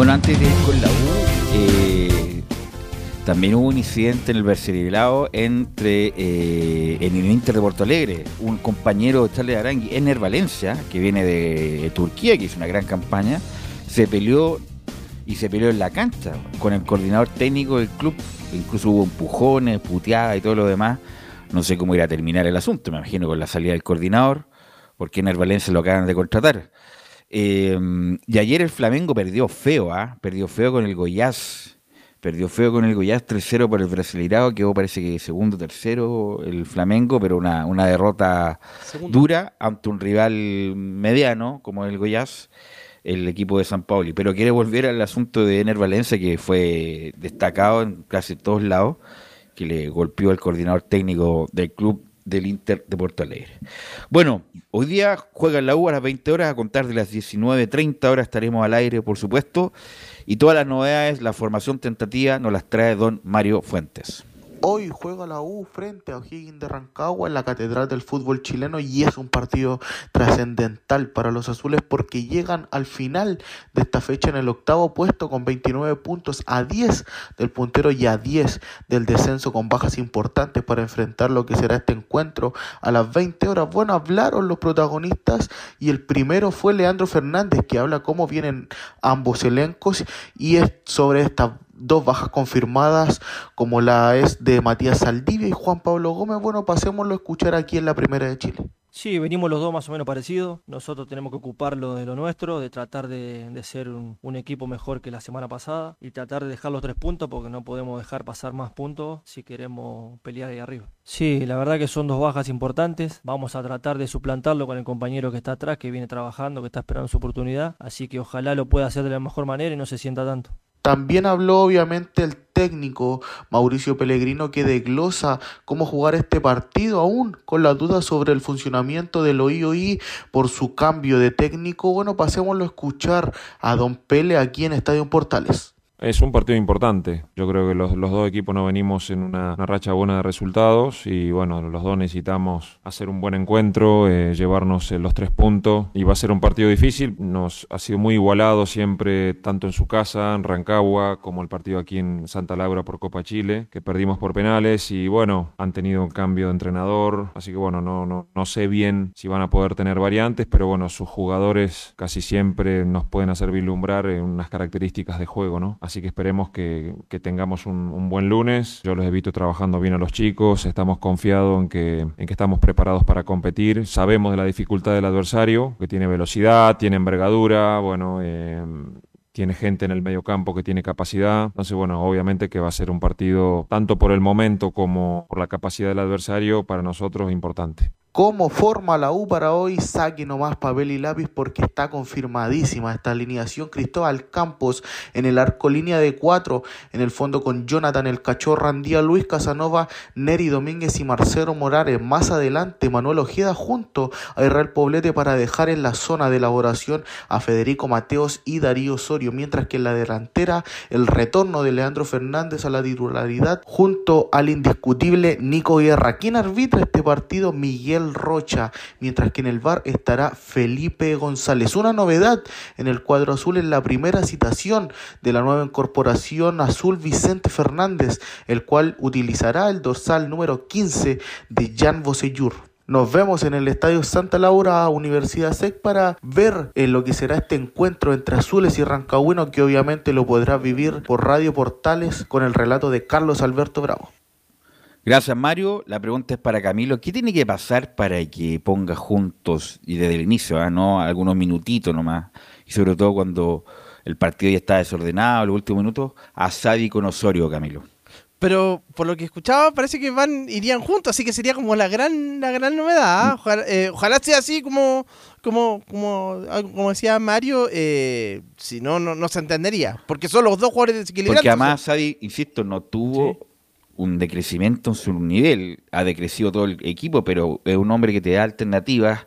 Bueno, antes de ir con la U, eh, también hubo un incidente en el Bercerilao entre eh, en el Inter de Porto Alegre. Un compañero de Charles Arangui, Ener Valencia, que viene de Turquía, que hizo una gran campaña, se peleó y se peleó en la cancha con el coordinador técnico del club. Incluso hubo empujones, puteadas y todo lo demás. No sé cómo irá a terminar el asunto, me imagino con la salida del coordinador, porque Ener Valencia lo acaban de contratar. Eh, y ayer el Flamengo perdió feo, ¿ah? Perdió feo con el Goiás. Perdió feo con el Goiás 3-0 por el Brasileirao, quedó parece que segundo, tercero el Flamengo, pero una, una derrota Segundo. dura ante un rival mediano como el Goiás, el equipo de San Pauli. Pero quiere volver al asunto de Ener Valencia, que fue destacado en casi todos lados, que le golpeó al coordinador técnico del club del Inter de Porto Alegre. Bueno, hoy día juega en la U a las 20 horas, a contar de las 19.30 horas estaremos al aire, por supuesto, y todas las novedades, la formación tentativa nos las trae don Mario Fuentes. Hoy juega la U frente a O'Higgins de Rancagua en la Catedral del Fútbol Chileno y es un partido trascendental para los azules porque llegan al final de esta fecha en el octavo puesto con 29 puntos a 10 del puntero y a 10 del descenso con bajas importantes para enfrentar lo que será este encuentro a las 20 horas. Bueno, hablaron los protagonistas y el primero fue Leandro Fernández que habla cómo vienen ambos elencos y es sobre esta dos bajas confirmadas como la es de Matías Saldivia y Juan Pablo Gómez. Bueno, pasémoslo a escuchar aquí en la Primera de Chile. Sí, venimos los dos más o menos parecidos. Nosotros tenemos que ocuparlo de lo nuestro, de tratar de, de ser un, un equipo mejor que la semana pasada y tratar de dejar los tres puntos porque no podemos dejar pasar más puntos si queremos pelear ahí arriba. Sí, la verdad que son dos bajas importantes. Vamos a tratar de suplantarlo con el compañero que está atrás, que viene trabajando, que está esperando su oportunidad. Así que ojalá lo pueda hacer de la mejor manera y no se sienta tanto. También habló obviamente el técnico Mauricio Pellegrino que desglosa cómo jugar este partido aún con las dudas sobre el funcionamiento del OIOI por su cambio de técnico. Bueno, pasémoslo a escuchar a Don Pele aquí en Estadio Portales. Es un partido importante. Yo creo que los, los dos equipos no venimos en una, racha buena de resultados y bueno, los dos necesitamos hacer un buen encuentro, eh, llevarnos eh, los tres puntos y va a ser un partido difícil. Nos ha sido muy igualado siempre, tanto en su casa, en Rancagua, como el partido aquí en Santa Laura por Copa Chile, que perdimos por penales y bueno, han tenido un cambio de entrenador, así que bueno, no, no, no sé bien si van a poder tener variantes, pero bueno, sus jugadores casi siempre nos pueden hacer vislumbrar en unas características de juego, ¿no? Que esperemos que, tengamos un, buen lunes. Yo los he visto trabajando bien a los chicos, estamos confiados en que, en que estamos preparados para competir. Sabemos de la dificultad del adversario, que tiene velocidad, tiene envergadura, bueno, eh, tiene gente en el medio campo que tiene capacidad. Entonces, bueno, obviamente que va a ser un partido, tanto por el momento como por la capacidad del adversario, para nosotros importante. ¿Cómo forma la U para hoy? Saque nomás papel y lápiz porque está confirmadísima esta alineación. Cristóbal Campos en el arco línea de cuatro, en el fondo con Jonathan el Cachorro Andía, Luis Casanova, Neri Domínguez y Marcelo Morales. Más adelante Manuel Ojeda junto a Israel Poblete para dejar en la zona de elaboración a Federico Mateos y Darío Osorio. Mientras que en la delantera el retorno de Leandro Fernández a la titularidad junto al indiscutible Nico Guerra. ¿Quién arbitra este partido? Miguel Rocha, mientras que en el bar estará Felipe González. Una novedad en el cuadro azul en la primera citación de la nueva incorporación azul Vicente Fernández, el cual utilizará el dorsal número 15 de Jan Bosellur. Nos vemos en el Estadio Santa Laura, Universidad SEC, para ver eh, lo que será este encuentro entre azules y rancagüinos, que obviamente lo podrás vivir por Radio Portales con el relato de Carlos Alberto Bravo. Gracias, Mario. La pregunta es para Camilo. ¿Qué tiene que pasar para que ponga juntos, y desde el inicio, ¿eh? no algunos minutitos nomás, y sobre todo cuando el partido ya está desordenado, los últimos minutos, a Sadi con Osorio, Camilo? Pero por lo que escuchaba, parece que van irían juntos, así que sería como la gran la gran novedad. ¿eh? Ojalá, eh, ojalá, sea así como como como, como decía Mario, eh, si no, no, no se entendería. Porque son los dos jugadores desequilibrantes. Porque además Sadi, insisto, no tuvo... ¿Sí? Un decrecimiento en su nivel. Ha decrecido todo el equipo, pero es un hombre que te da alternativas,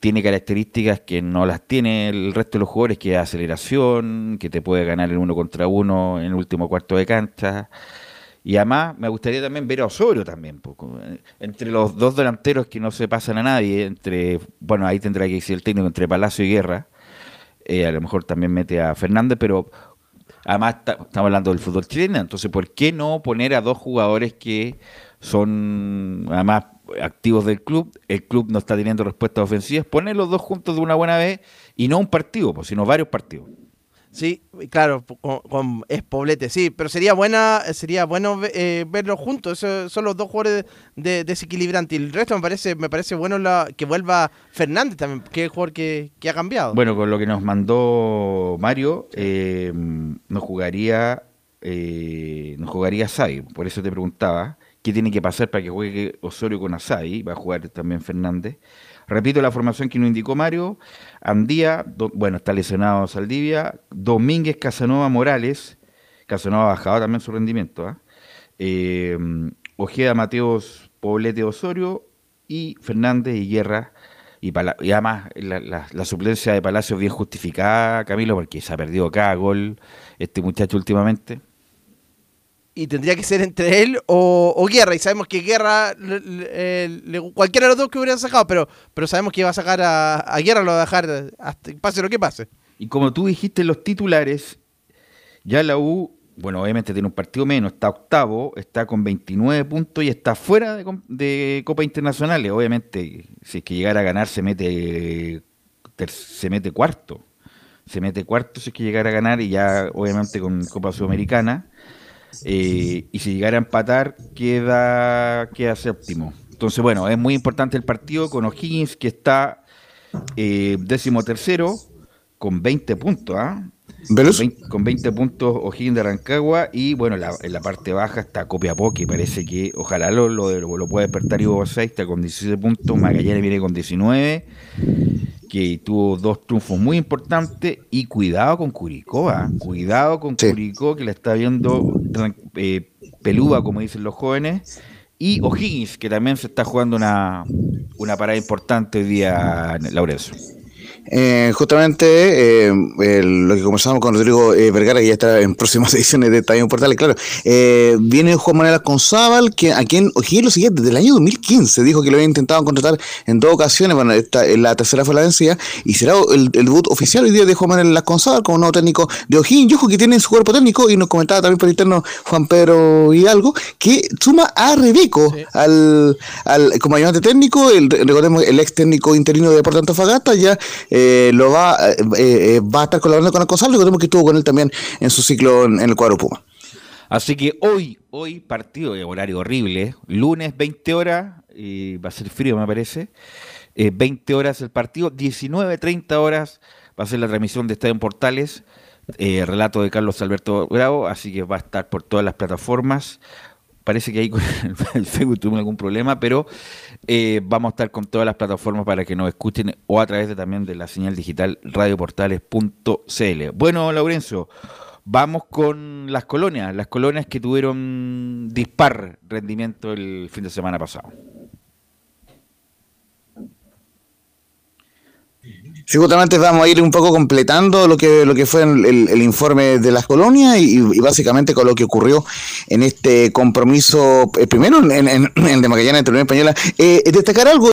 tiene características que no las tiene el resto de los jugadores, que es aceleración, que te puede ganar el uno contra uno en el último cuarto de cancha. Y además me gustaría también ver a Osorio también, poco. entre los dos delanteros que no se pasan a nadie, entre, bueno, ahí tendrá que decir el técnico, entre Palacio y Guerra, eh, a lo mejor también mete a Fernández, pero Además, estamos hablando del fútbol chileno, entonces, ¿por qué no poner a dos jugadores que son, además, activos del club? El club no está teniendo respuestas ofensivas. Poner los dos juntos de una buena vez y no un partido, pues, sino varios partidos. Sí, claro, con, con, es Poblete, sí, pero sería buena, sería bueno eh, verlos juntos. Esos son los dos jugadores de, de desequilibrante. Y el resto me parece, me parece bueno la, que vuelva Fernández también, que es el jugador que, que, ha cambiado. Bueno, con lo que nos mandó Mario, eh, nos jugaría, eh, nos jugaría Asai. Por eso te preguntaba qué tiene que pasar para que juegue Osorio con Asai. Va a jugar también Fernández. Repito la formación que nos indicó Mario. Andía, bueno, está lesionado Saldivia. Domínguez Casanova Morales. Casanova ha bajado también su rendimiento. ¿eh? Eh, Ojeda Mateos Poblete Osorio. Y Fernández y Guerra. Y, y además la, suplencia de Palacio bien justificada, Camilo, porque se ha perdido cada gol este muchacho últimamente y tendría que ser entre él o, o Guerra. Y sabemos que Guerra, le, le, cualquiera de los dos que hubiera sacado, pero, pero sabemos que iba a sacar a, a Guerra, lo va a dejar hasta pase lo que pase. Y como tú dijiste, los titulares, ya la U, bueno, obviamente tiene un partido menos, está octavo, está con 29 puntos y está fuera de, de Copa Internacionales. Obviamente, si es que llegara a ganar, se mete, se mete cuarto. Se mete cuarto si es que llegara a ganar y ya, obviamente, con Copa Sudamericana. Eh, y si llegara a empatar, queda, queda séptimo. Entonces, bueno, es muy importante el partido con O'Higgins, que está eh, décimo tercero, con 20 puntos. ¿ah? Con, con 20 puntos O'Higgins de Rancagua. Y bueno, la, en la parte baja está Copiapó, que parece que ojalá lo, lo, lo pueda despertar Ivo Basay, está con 17 puntos. Magallanes viene con 19 que tuvo dos triunfos muy importantes y cuidado con Curicó, ¿eh? cuidado con sí. Curicó que la está viendo eh, peluda, como dicen los jóvenes, y O'Higgins, que también se está jugando una, una parada importante hoy día, Laurencio. Eh, justamente eh, lo que conversamos con Rodrigo eh, Vergara, que ya está en próximas (laughs) ediciones de Estadio Portales, claro, viene Juan Manuel Conzábal, que, a quien, quien lo sigue desde el año 2015, dijo que lo había intentado contratar en dos ocasiones, bueno, esta, la tercera fue la vencida, y será el, debut oficial hoy día de Juan Manuel Conzábal como nuevo técnico de O'Higgins, y ojo que tiene su cuerpo técnico, y nos comentaba también por interno Juan Pedro Hidalgo, que suma a Rebeco al, al, como ayudante técnico, el, recordemos el ex técnico interino de Deportes Antofagasta, ya eh, lo va, eh, eh, va a estar colaborando con el Gonzalo, recordemos que estuvo con él también en su ciclo en, el cuadro Puma. Así que hoy, hoy partido de horario horrible, lunes 20 horas, y va a ser frío me parece, 20 horas el partido, 19, 30 horas va a ser la transmisión de Estadio en Portales, relato de Carlos Alberto Bravo, así que va a estar por todas las plataformas parece que ahí con (laughs) el Facebook tuvimos algún problema, pero eh, vamos a estar con todas las plataformas para que nos escuchen o a través de, también de la señal digital radioportales.cl. Bueno, Laurencio, vamos con las colonias, las colonias que tuvieron dispar rendimiento el fin de semana pasado. Sí, justamente vamos a ir un poco completando lo que, lo que fue el, informe de las colonias y, básicamente con lo que ocurrió en este compromiso, eh, primero en, en, en, de Magallanes entre Unión Española. Eh, destacar algo.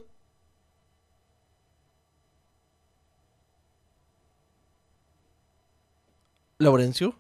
Laurencio.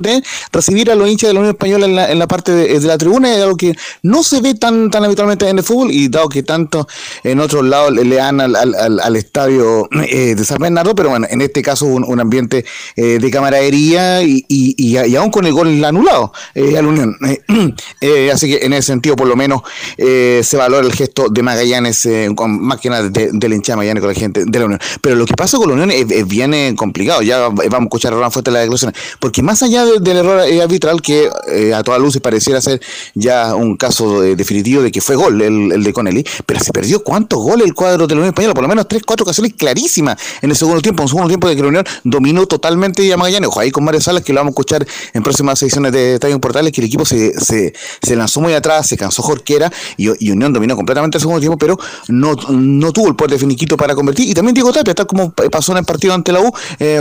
De recibir a los hinchas de la Unión Española en la, en la parte de, la tribuna, es algo que no se ve tan, tan habitualmente en el fútbol y dado que tanto en otros lados le, dan al, al, al estadio eh, de San Bernardo, pero bueno, en este caso un, ambiente eh, de camaradería y, y, y, aún con el gol anulado eh, a la Unión. (clears throat) así que en ese sentido, por lo menos, se valora el gesto de Magallanes, con, más que nada de, del hincha Magallanes con la gente de la Unión. Pero lo que pasa con la Unión es, bien complicado, ya vamos a escuchar a Fuerte la declaración, porque más allá de del error eh, arbitral que eh, a todas luces pareciera ser ya un caso eh, definitivo de que fue gol el, de Connelly, pero se perdió cuántos goles el cuadro de la Unión Española, por lo menos tres, cuatro ocasiones clarísimas en el segundo tiempo, un segundo tiempo de que la Unión dominó totalmente a Magallanes, ojo ahí con Mario Salas que lo vamos a escuchar en próximas ediciones de Estadio Portales, que el equipo se, se, se, lanzó muy atrás, se cansó Jorquera y, y, Unión dominó completamente el segundo tiempo, pero no, no tuvo el poder de finiquito para convertir, y también Diego Tapia, tal como pasó en el partido ante la U,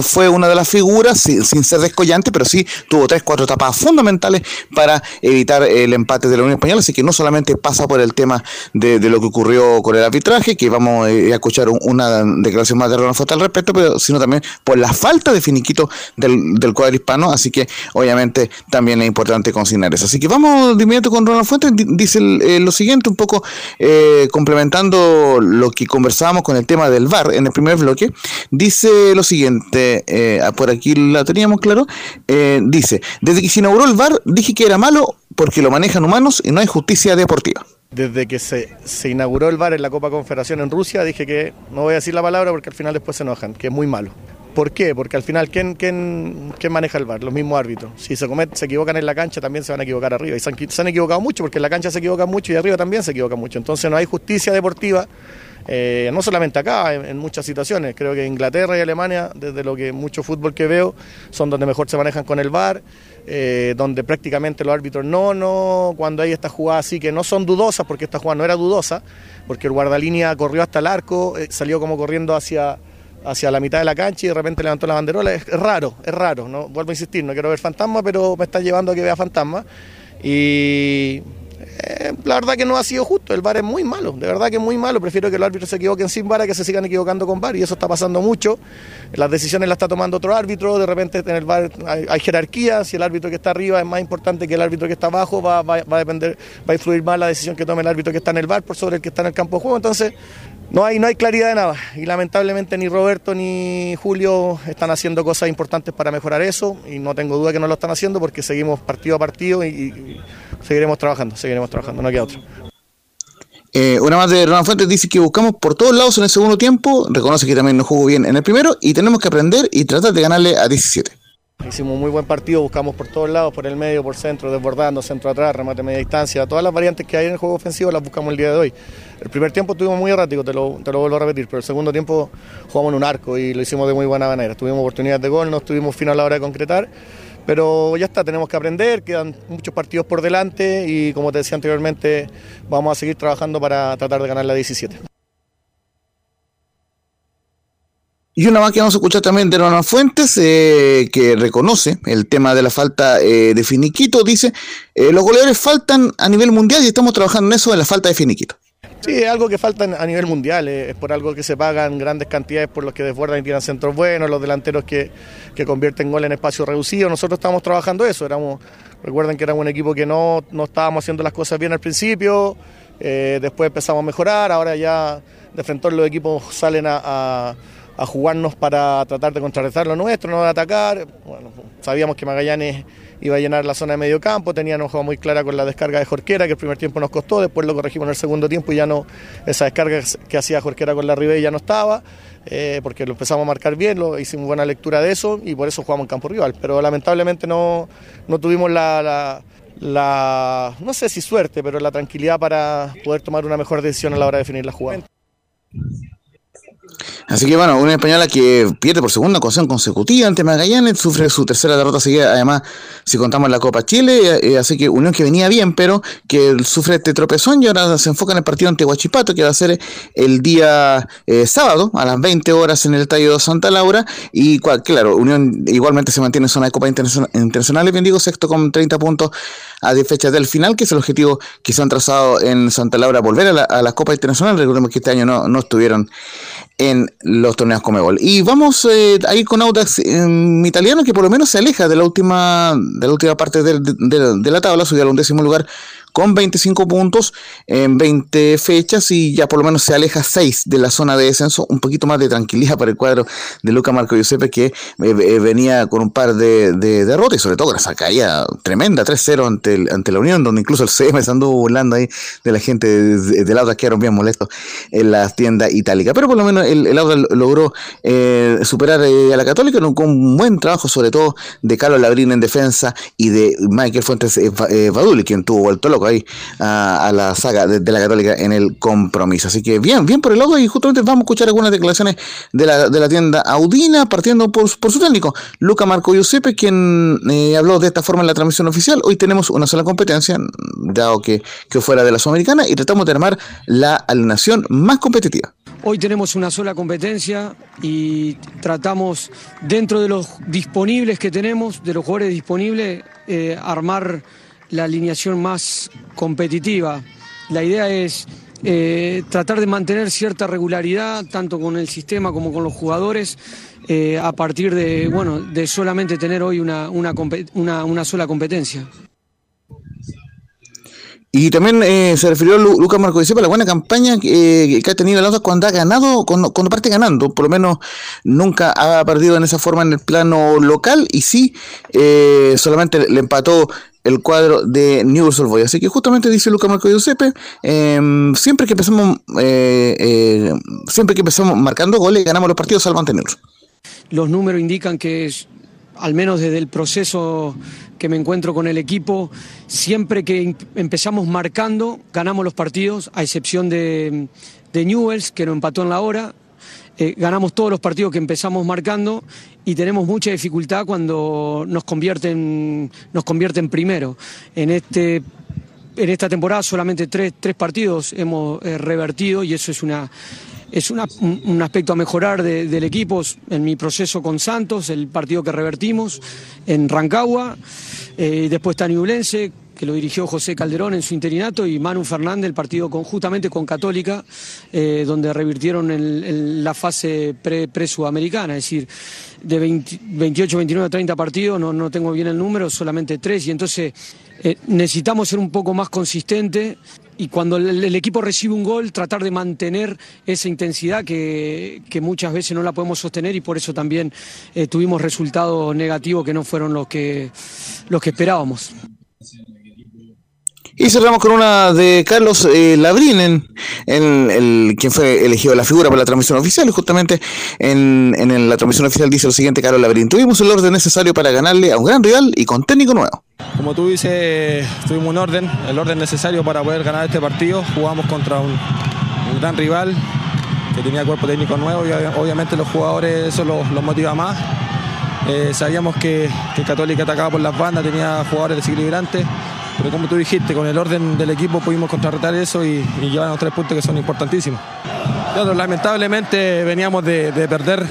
fue una de las figuras, sin, sin ser descollante, pero sí tuvo tres, cuatro etapas fundamentales para evitar el empate de la Unión Española, así que no solamente pasa por el tema de, lo que ocurrió con el arbitraje, que vamos eh, a escuchar una declaración más de Ronald Fosta al respecto, pero sino también por la falta de finiquito del, cuadro hispano, así que obviamente también es importante consignar eso. Así que vamos de inmediato con Ronald Fuentes, dice eh, lo siguiente, un poco eh, complementando lo que conversábamos con el tema del VAR en el primer bloque, dice lo siguiente, por aquí la teníamos claro, dice, desde que se inauguró el VAR dije que era malo porque lo manejan humanos y no hay justicia deportiva. Desde que se, inauguró el VAR en la Copa Confederación en Rusia dije que, no voy a decir la palabra porque al final después se enojan, que es muy malo. ¿Por qué? Porque al final, ¿quién, quién, quién maneja el VAR? Los mismos árbitros. Si se, se equivocan en la cancha, también se van a equivocar arriba. Y se han, se han equivocado mucho, porque en la cancha se equivocan mucho y arriba también se equivocan mucho. Entonces no hay justicia deportiva eh, no solamente acá, en, muchas situaciones. Creo que Inglaterra y Alemania, desde lo que mucho fútbol que veo, son donde mejor se manejan con el VAR, eh, donde prácticamente los árbitros no, no, cuando hay estas jugadas así que no son dudosas, porque esta jugada no era dudosa, porque el guardalínea corrió hasta el arco, eh, salió como corriendo hacia hacia la mitad de la cancha y de repente levantó la banderola. Es, raro, es raro, vuelvo a insistir, no quiero ver fantasma, pero me está llevando a que vea fantasma. Y eh, la verdad que no ha sido justo, el VAR es muy malo, de verdad que es muy malo, prefiero que los árbitros se equivoquen sin VAR a que se sigan equivocando con VAR y eso está pasando mucho, las decisiones las está tomando otro árbitro, de repente en el VAR hay, jerarquía, si el árbitro que está arriba es más importante que el árbitro que está abajo, va, va, va, a depender, va a influir más la decisión que tome el árbitro que está en el VAR por sobre el que está en el campo de juego, entonces no hay, no hay claridad de nada y lamentablemente ni Roberto ni Julio están haciendo cosas importantes para mejorar eso y no tengo duda que no lo están haciendo porque seguimos partido a partido y, seguiremos trabajando, seguiremos trabajando, no queda otro. Eh, una más de Ronald Fuentes dice que buscamos por todos lados en el segundo tiempo, reconoce que también no jugó bien en el primero y tenemos que aprender y tratar de ganarle a 17. Hicimos un muy buen partido, buscamos por todos lados, por el medio, por centro, desbordando, centro atrás, remate media distancia, todas las variantes que hay en el juego ofensivo las buscamos el día de hoy. El primer tiempo estuvimos muy erráticos, te lo, te lo vuelvo a repetir, pero el segundo tiempo jugamos en un arco y lo hicimos de muy buena manera. Tuvimos oportunidades de gol, no estuvimos fino a la hora de concretar, pero ya está, tenemos que aprender, quedan muchos partidos por delante y como te decía anteriormente, vamos a seguir trabajando para tratar de ganar la 17. Y una más que vamos a escuchar también de Ronald Fuentes, eh, que reconoce el tema de la falta eh, de finiquito. Dice, eh, los goleadores faltan a nivel mundial y estamos trabajando en eso, en la falta de finiquito. Sí, es algo que falta a nivel mundial, es por algo que se pagan grandes cantidades por los que desbordan y tiran centros buenos, los delanteros que, que convierten gol en espacio reducido. Nosotros estamos trabajando eso, éramos, recuerden que éramos un equipo que no, no estábamos haciendo las cosas bien al principio, después empezamos a mejorar, ahora ya de frente los equipos salen a a jugarnos para tratar de contrarrestar lo nuestro, no de atacar. Bueno, sabíamos que Magallanes iba a llenar la zona de medio campo, tenía una jugada muy clara con la descarga de Jorquera, que el primer tiempo nos costó, después lo corregimos en el segundo tiempo y ya no, esa descarga que hacía Jorquera con la Ribey ya no estaba, eh, porque lo empezamos a marcar bien, lo, hicimos buena lectura de eso y por eso jugamos en campo rival, pero lamentablemente no, no tuvimos la, la la, no sé si suerte, pero la tranquilidad para poder tomar una mejor decisión a la hora de definir la jugada. Así que bueno, una española que pierde por segunda ocasión consecutiva ante Magallanes, sufre su tercera derrota seguida, además, si contamos la Copa Chile, eh, así que Unión que venía bien, pero que sufre este tropezón y ahora se enfoca en el partido ante Huachipato, que va a ser el día eh, sábado a las 20 horas en el Estadio de Santa Laura, y cual, claro, Unión igualmente se mantiene en zona de Copa Internacional, Internacional bien digo, sexto con 30 puntos a 10 fechas del final, que es el objetivo que se han trazado en Santa Laura, volver a la, a la Copa Internacional, recordemos que este año no, no estuvieron en los torneos Comebol. Y vamos eh, a con Audax eh, italiano que por lo menos se aleja de la última de la última parte de, de, de la tabla, subió al undécimo lugar con 25 puntos en 20 fechas y ya por lo menos se aleja 6 de la zona de descenso, un poquito más de tranquilidad para el cuadro de Luca Marco Giuseppe que eh, eh, venía con un par de, de derrotas y sobre todo con esa tremenda 3-0 ante, ante la Unión, donde incluso el CM se anduvo burlando ahí de la gente de, Lauda que quedaron bien molestos en la tienda itálica, pero por lo menos el, el Auda logró eh, superar a la Católica con un buen trabajo sobre todo de Carlos Labrín en defensa y de Michael Fuentes Baduli, quien tuvo vuelto loco ahí a, la saga de, la Católica en el compromiso. Así que bien, bien por el lado y justamente vamos a escuchar algunas declaraciones de la, de la tienda Audina, partiendo por, por su técnico, Luca Marco Giuseppe, quien eh, habló de esta forma en la transmisión oficial. Hoy tenemos una sola competencia, dado que, que fuera de la Sudamericana, y tratamos de armar la alineación más competitiva. Hoy tenemos una sola competencia y tratamos, dentro de los disponibles que tenemos, de los jugadores disponibles, eh, armar la alineación más competitiva. La idea es eh, tratar de mantener cierta regularidad, tanto con el sistema como con los jugadores, eh, a partir de, bueno, de solamente tener hoy una, una, una, sola competencia. Y también eh, se refirió Lu Lucas Marco a la buena campaña que ha tenido Audax cuando ha ganado, cuando, cuando, parte ganando. Por lo menos nunca ha perdido en esa forma en el plano local y sí, solamente le empató el cuadro de Newell's Old Boys. Así que justamente dice Lucas Marco Giuseppe, eh, siempre que empezamos eh, siempre que empezamos marcando goles, ganamos los partidos salvo ante Newell's. Los números indican que al menos desde el proceso que me encuentro con el equipo, siempre que empezamos marcando, ganamos los partidos, a excepción de, de Newells, que nos empató en la hora. Eh, ganamos todos los partidos que empezamos marcando y tenemos mucha dificultad cuando nos convierten, nos convierten primero. En, este, en esta temporada solamente tres, tres partidos hemos eh, revertido y eso es una, es una, un aspecto a mejorar de, del equipo en mi proceso con Santos, el partido que revertimos en Rancagua. Eh, después está Ñublense, que lo dirigió José Calderón en su interinato, y Manu Fernández, el partido conjuntamente con Católica, eh, donde revirtieron el, el, la fase pre-sudamericana, pre es decir, de 20, 28, 29, 30 partidos, no, no tengo bien el número, solamente tres, y entonces eh, necesitamos ser un poco más consistentes y cuando el, equipo recibe un gol, tratar de mantener esa intensidad que, que muchas veces no la podemos sostener y por eso también eh, tuvimos resultados negativos que no fueron los que, los que esperábamos. Y cerramos con una de Carlos eh, Labrín, en, el, quien fue elegido la figura para la transmisión oficial. Justamente en, en, la transmisión oficial dice lo siguiente: Carlos Labrín, tuvimos el orden necesario para ganarle a un gran rival y con técnico nuevo. Como tú dices, tuvimos un orden, el orden necesario para poder ganar este partido. Jugamos contra un, un gran rival que tenía cuerpo técnico nuevo y obviamente los jugadores eso los, los motiva más. Eh, sabíamos que, que Católica atacaba por las bandas, tenía jugadores desequilibrantes pero como tú dijiste, con el orden del equipo pudimos contrarrestar eso y, llevarnos tres puntos que son importantísimos. Lamentablemente veníamos de, de perder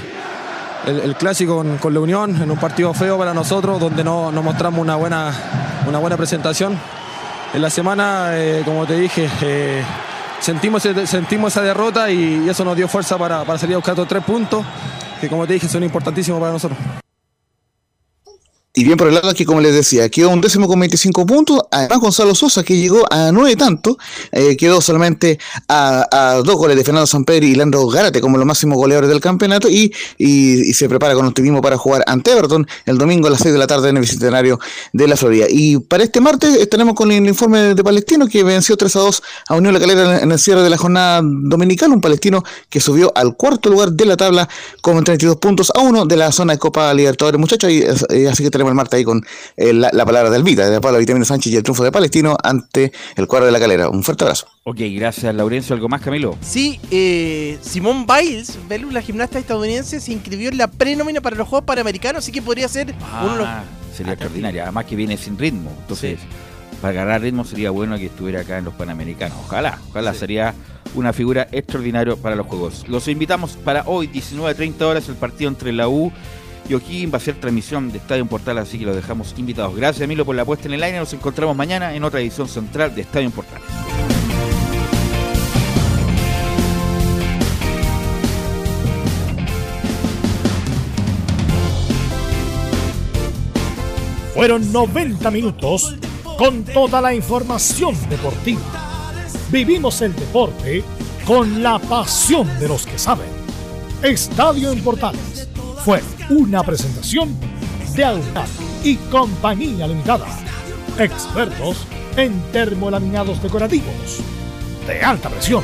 el, clásico con, la Unión, en un partido feo para nosotros, donde no, nos mostramos una buena, una buena presentación. En la semana, eh, como te dije, eh, sentimos, sentimos esa derrota y, eso nos dio fuerza para, para salir a buscar estos tres puntos, que como te dije son importantísimos para nosotros. Y bien por el lado que, como les decía, quedó un décimo con 25 puntos. Además, Gonzalo Sosa, que llegó a nueve tantos, eh, quedó solamente a, dos goles de Fernando Sampedri y Leandro Gárate como los máximos goleadores del campeonato. Y, y, se prepara con optimismo para jugar ante Everton el domingo a las 6 de la tarde en el Bicentenario de la Florida. Y para este martes estaremos con el informe de Palestino que venció 3 a 2 a Unión La Calera en el cierre de la jornada dominical. Un palestino que subió al cuarto lugar de la tabla con 32 puntos a uno de la zona de Copa Libertadores, muchachos. Y, eh, así que tenemos el martes ahí con eh, la, palabra del Vita, de Pablo Vitamina Sánchez y el triunfo de Palestino ante el cuadro de la calera. Un fuerte abrazo. Ok, gracias Laurencio. ¿Algo más, Camilo? Sí, eh, Simón Biles, Belu, la gimnasta estadounidense, se inscribió en la prenómina para los Juegos Panamericanos, así que podría ser uno de los... Ah, sería extraordinario, además que viene sin ritmo. Entonces, para agarrar ritmo sería bueno que estuviera acá en los Panamericanos. Ojalá, ojalá sería una figura extraordinaria para los Juegos. Los invitamos para hoy, 19.30 horas, el partido entre la U y aquí va a ser transmisión de Estadio Portal, así que los dejamos invitados. Gracias, Milo, por la puesta en el aire. Nos encontramos mañana en otra edición central de Estadio Portal. Fueron 90 minutos con toda la información deportiva. Vivimos el deporte con la pasión de los que saben. Estadio en fue una presentación de Autar y Compañía Limitada. Expertos en termolaminados decorativos de alta presión.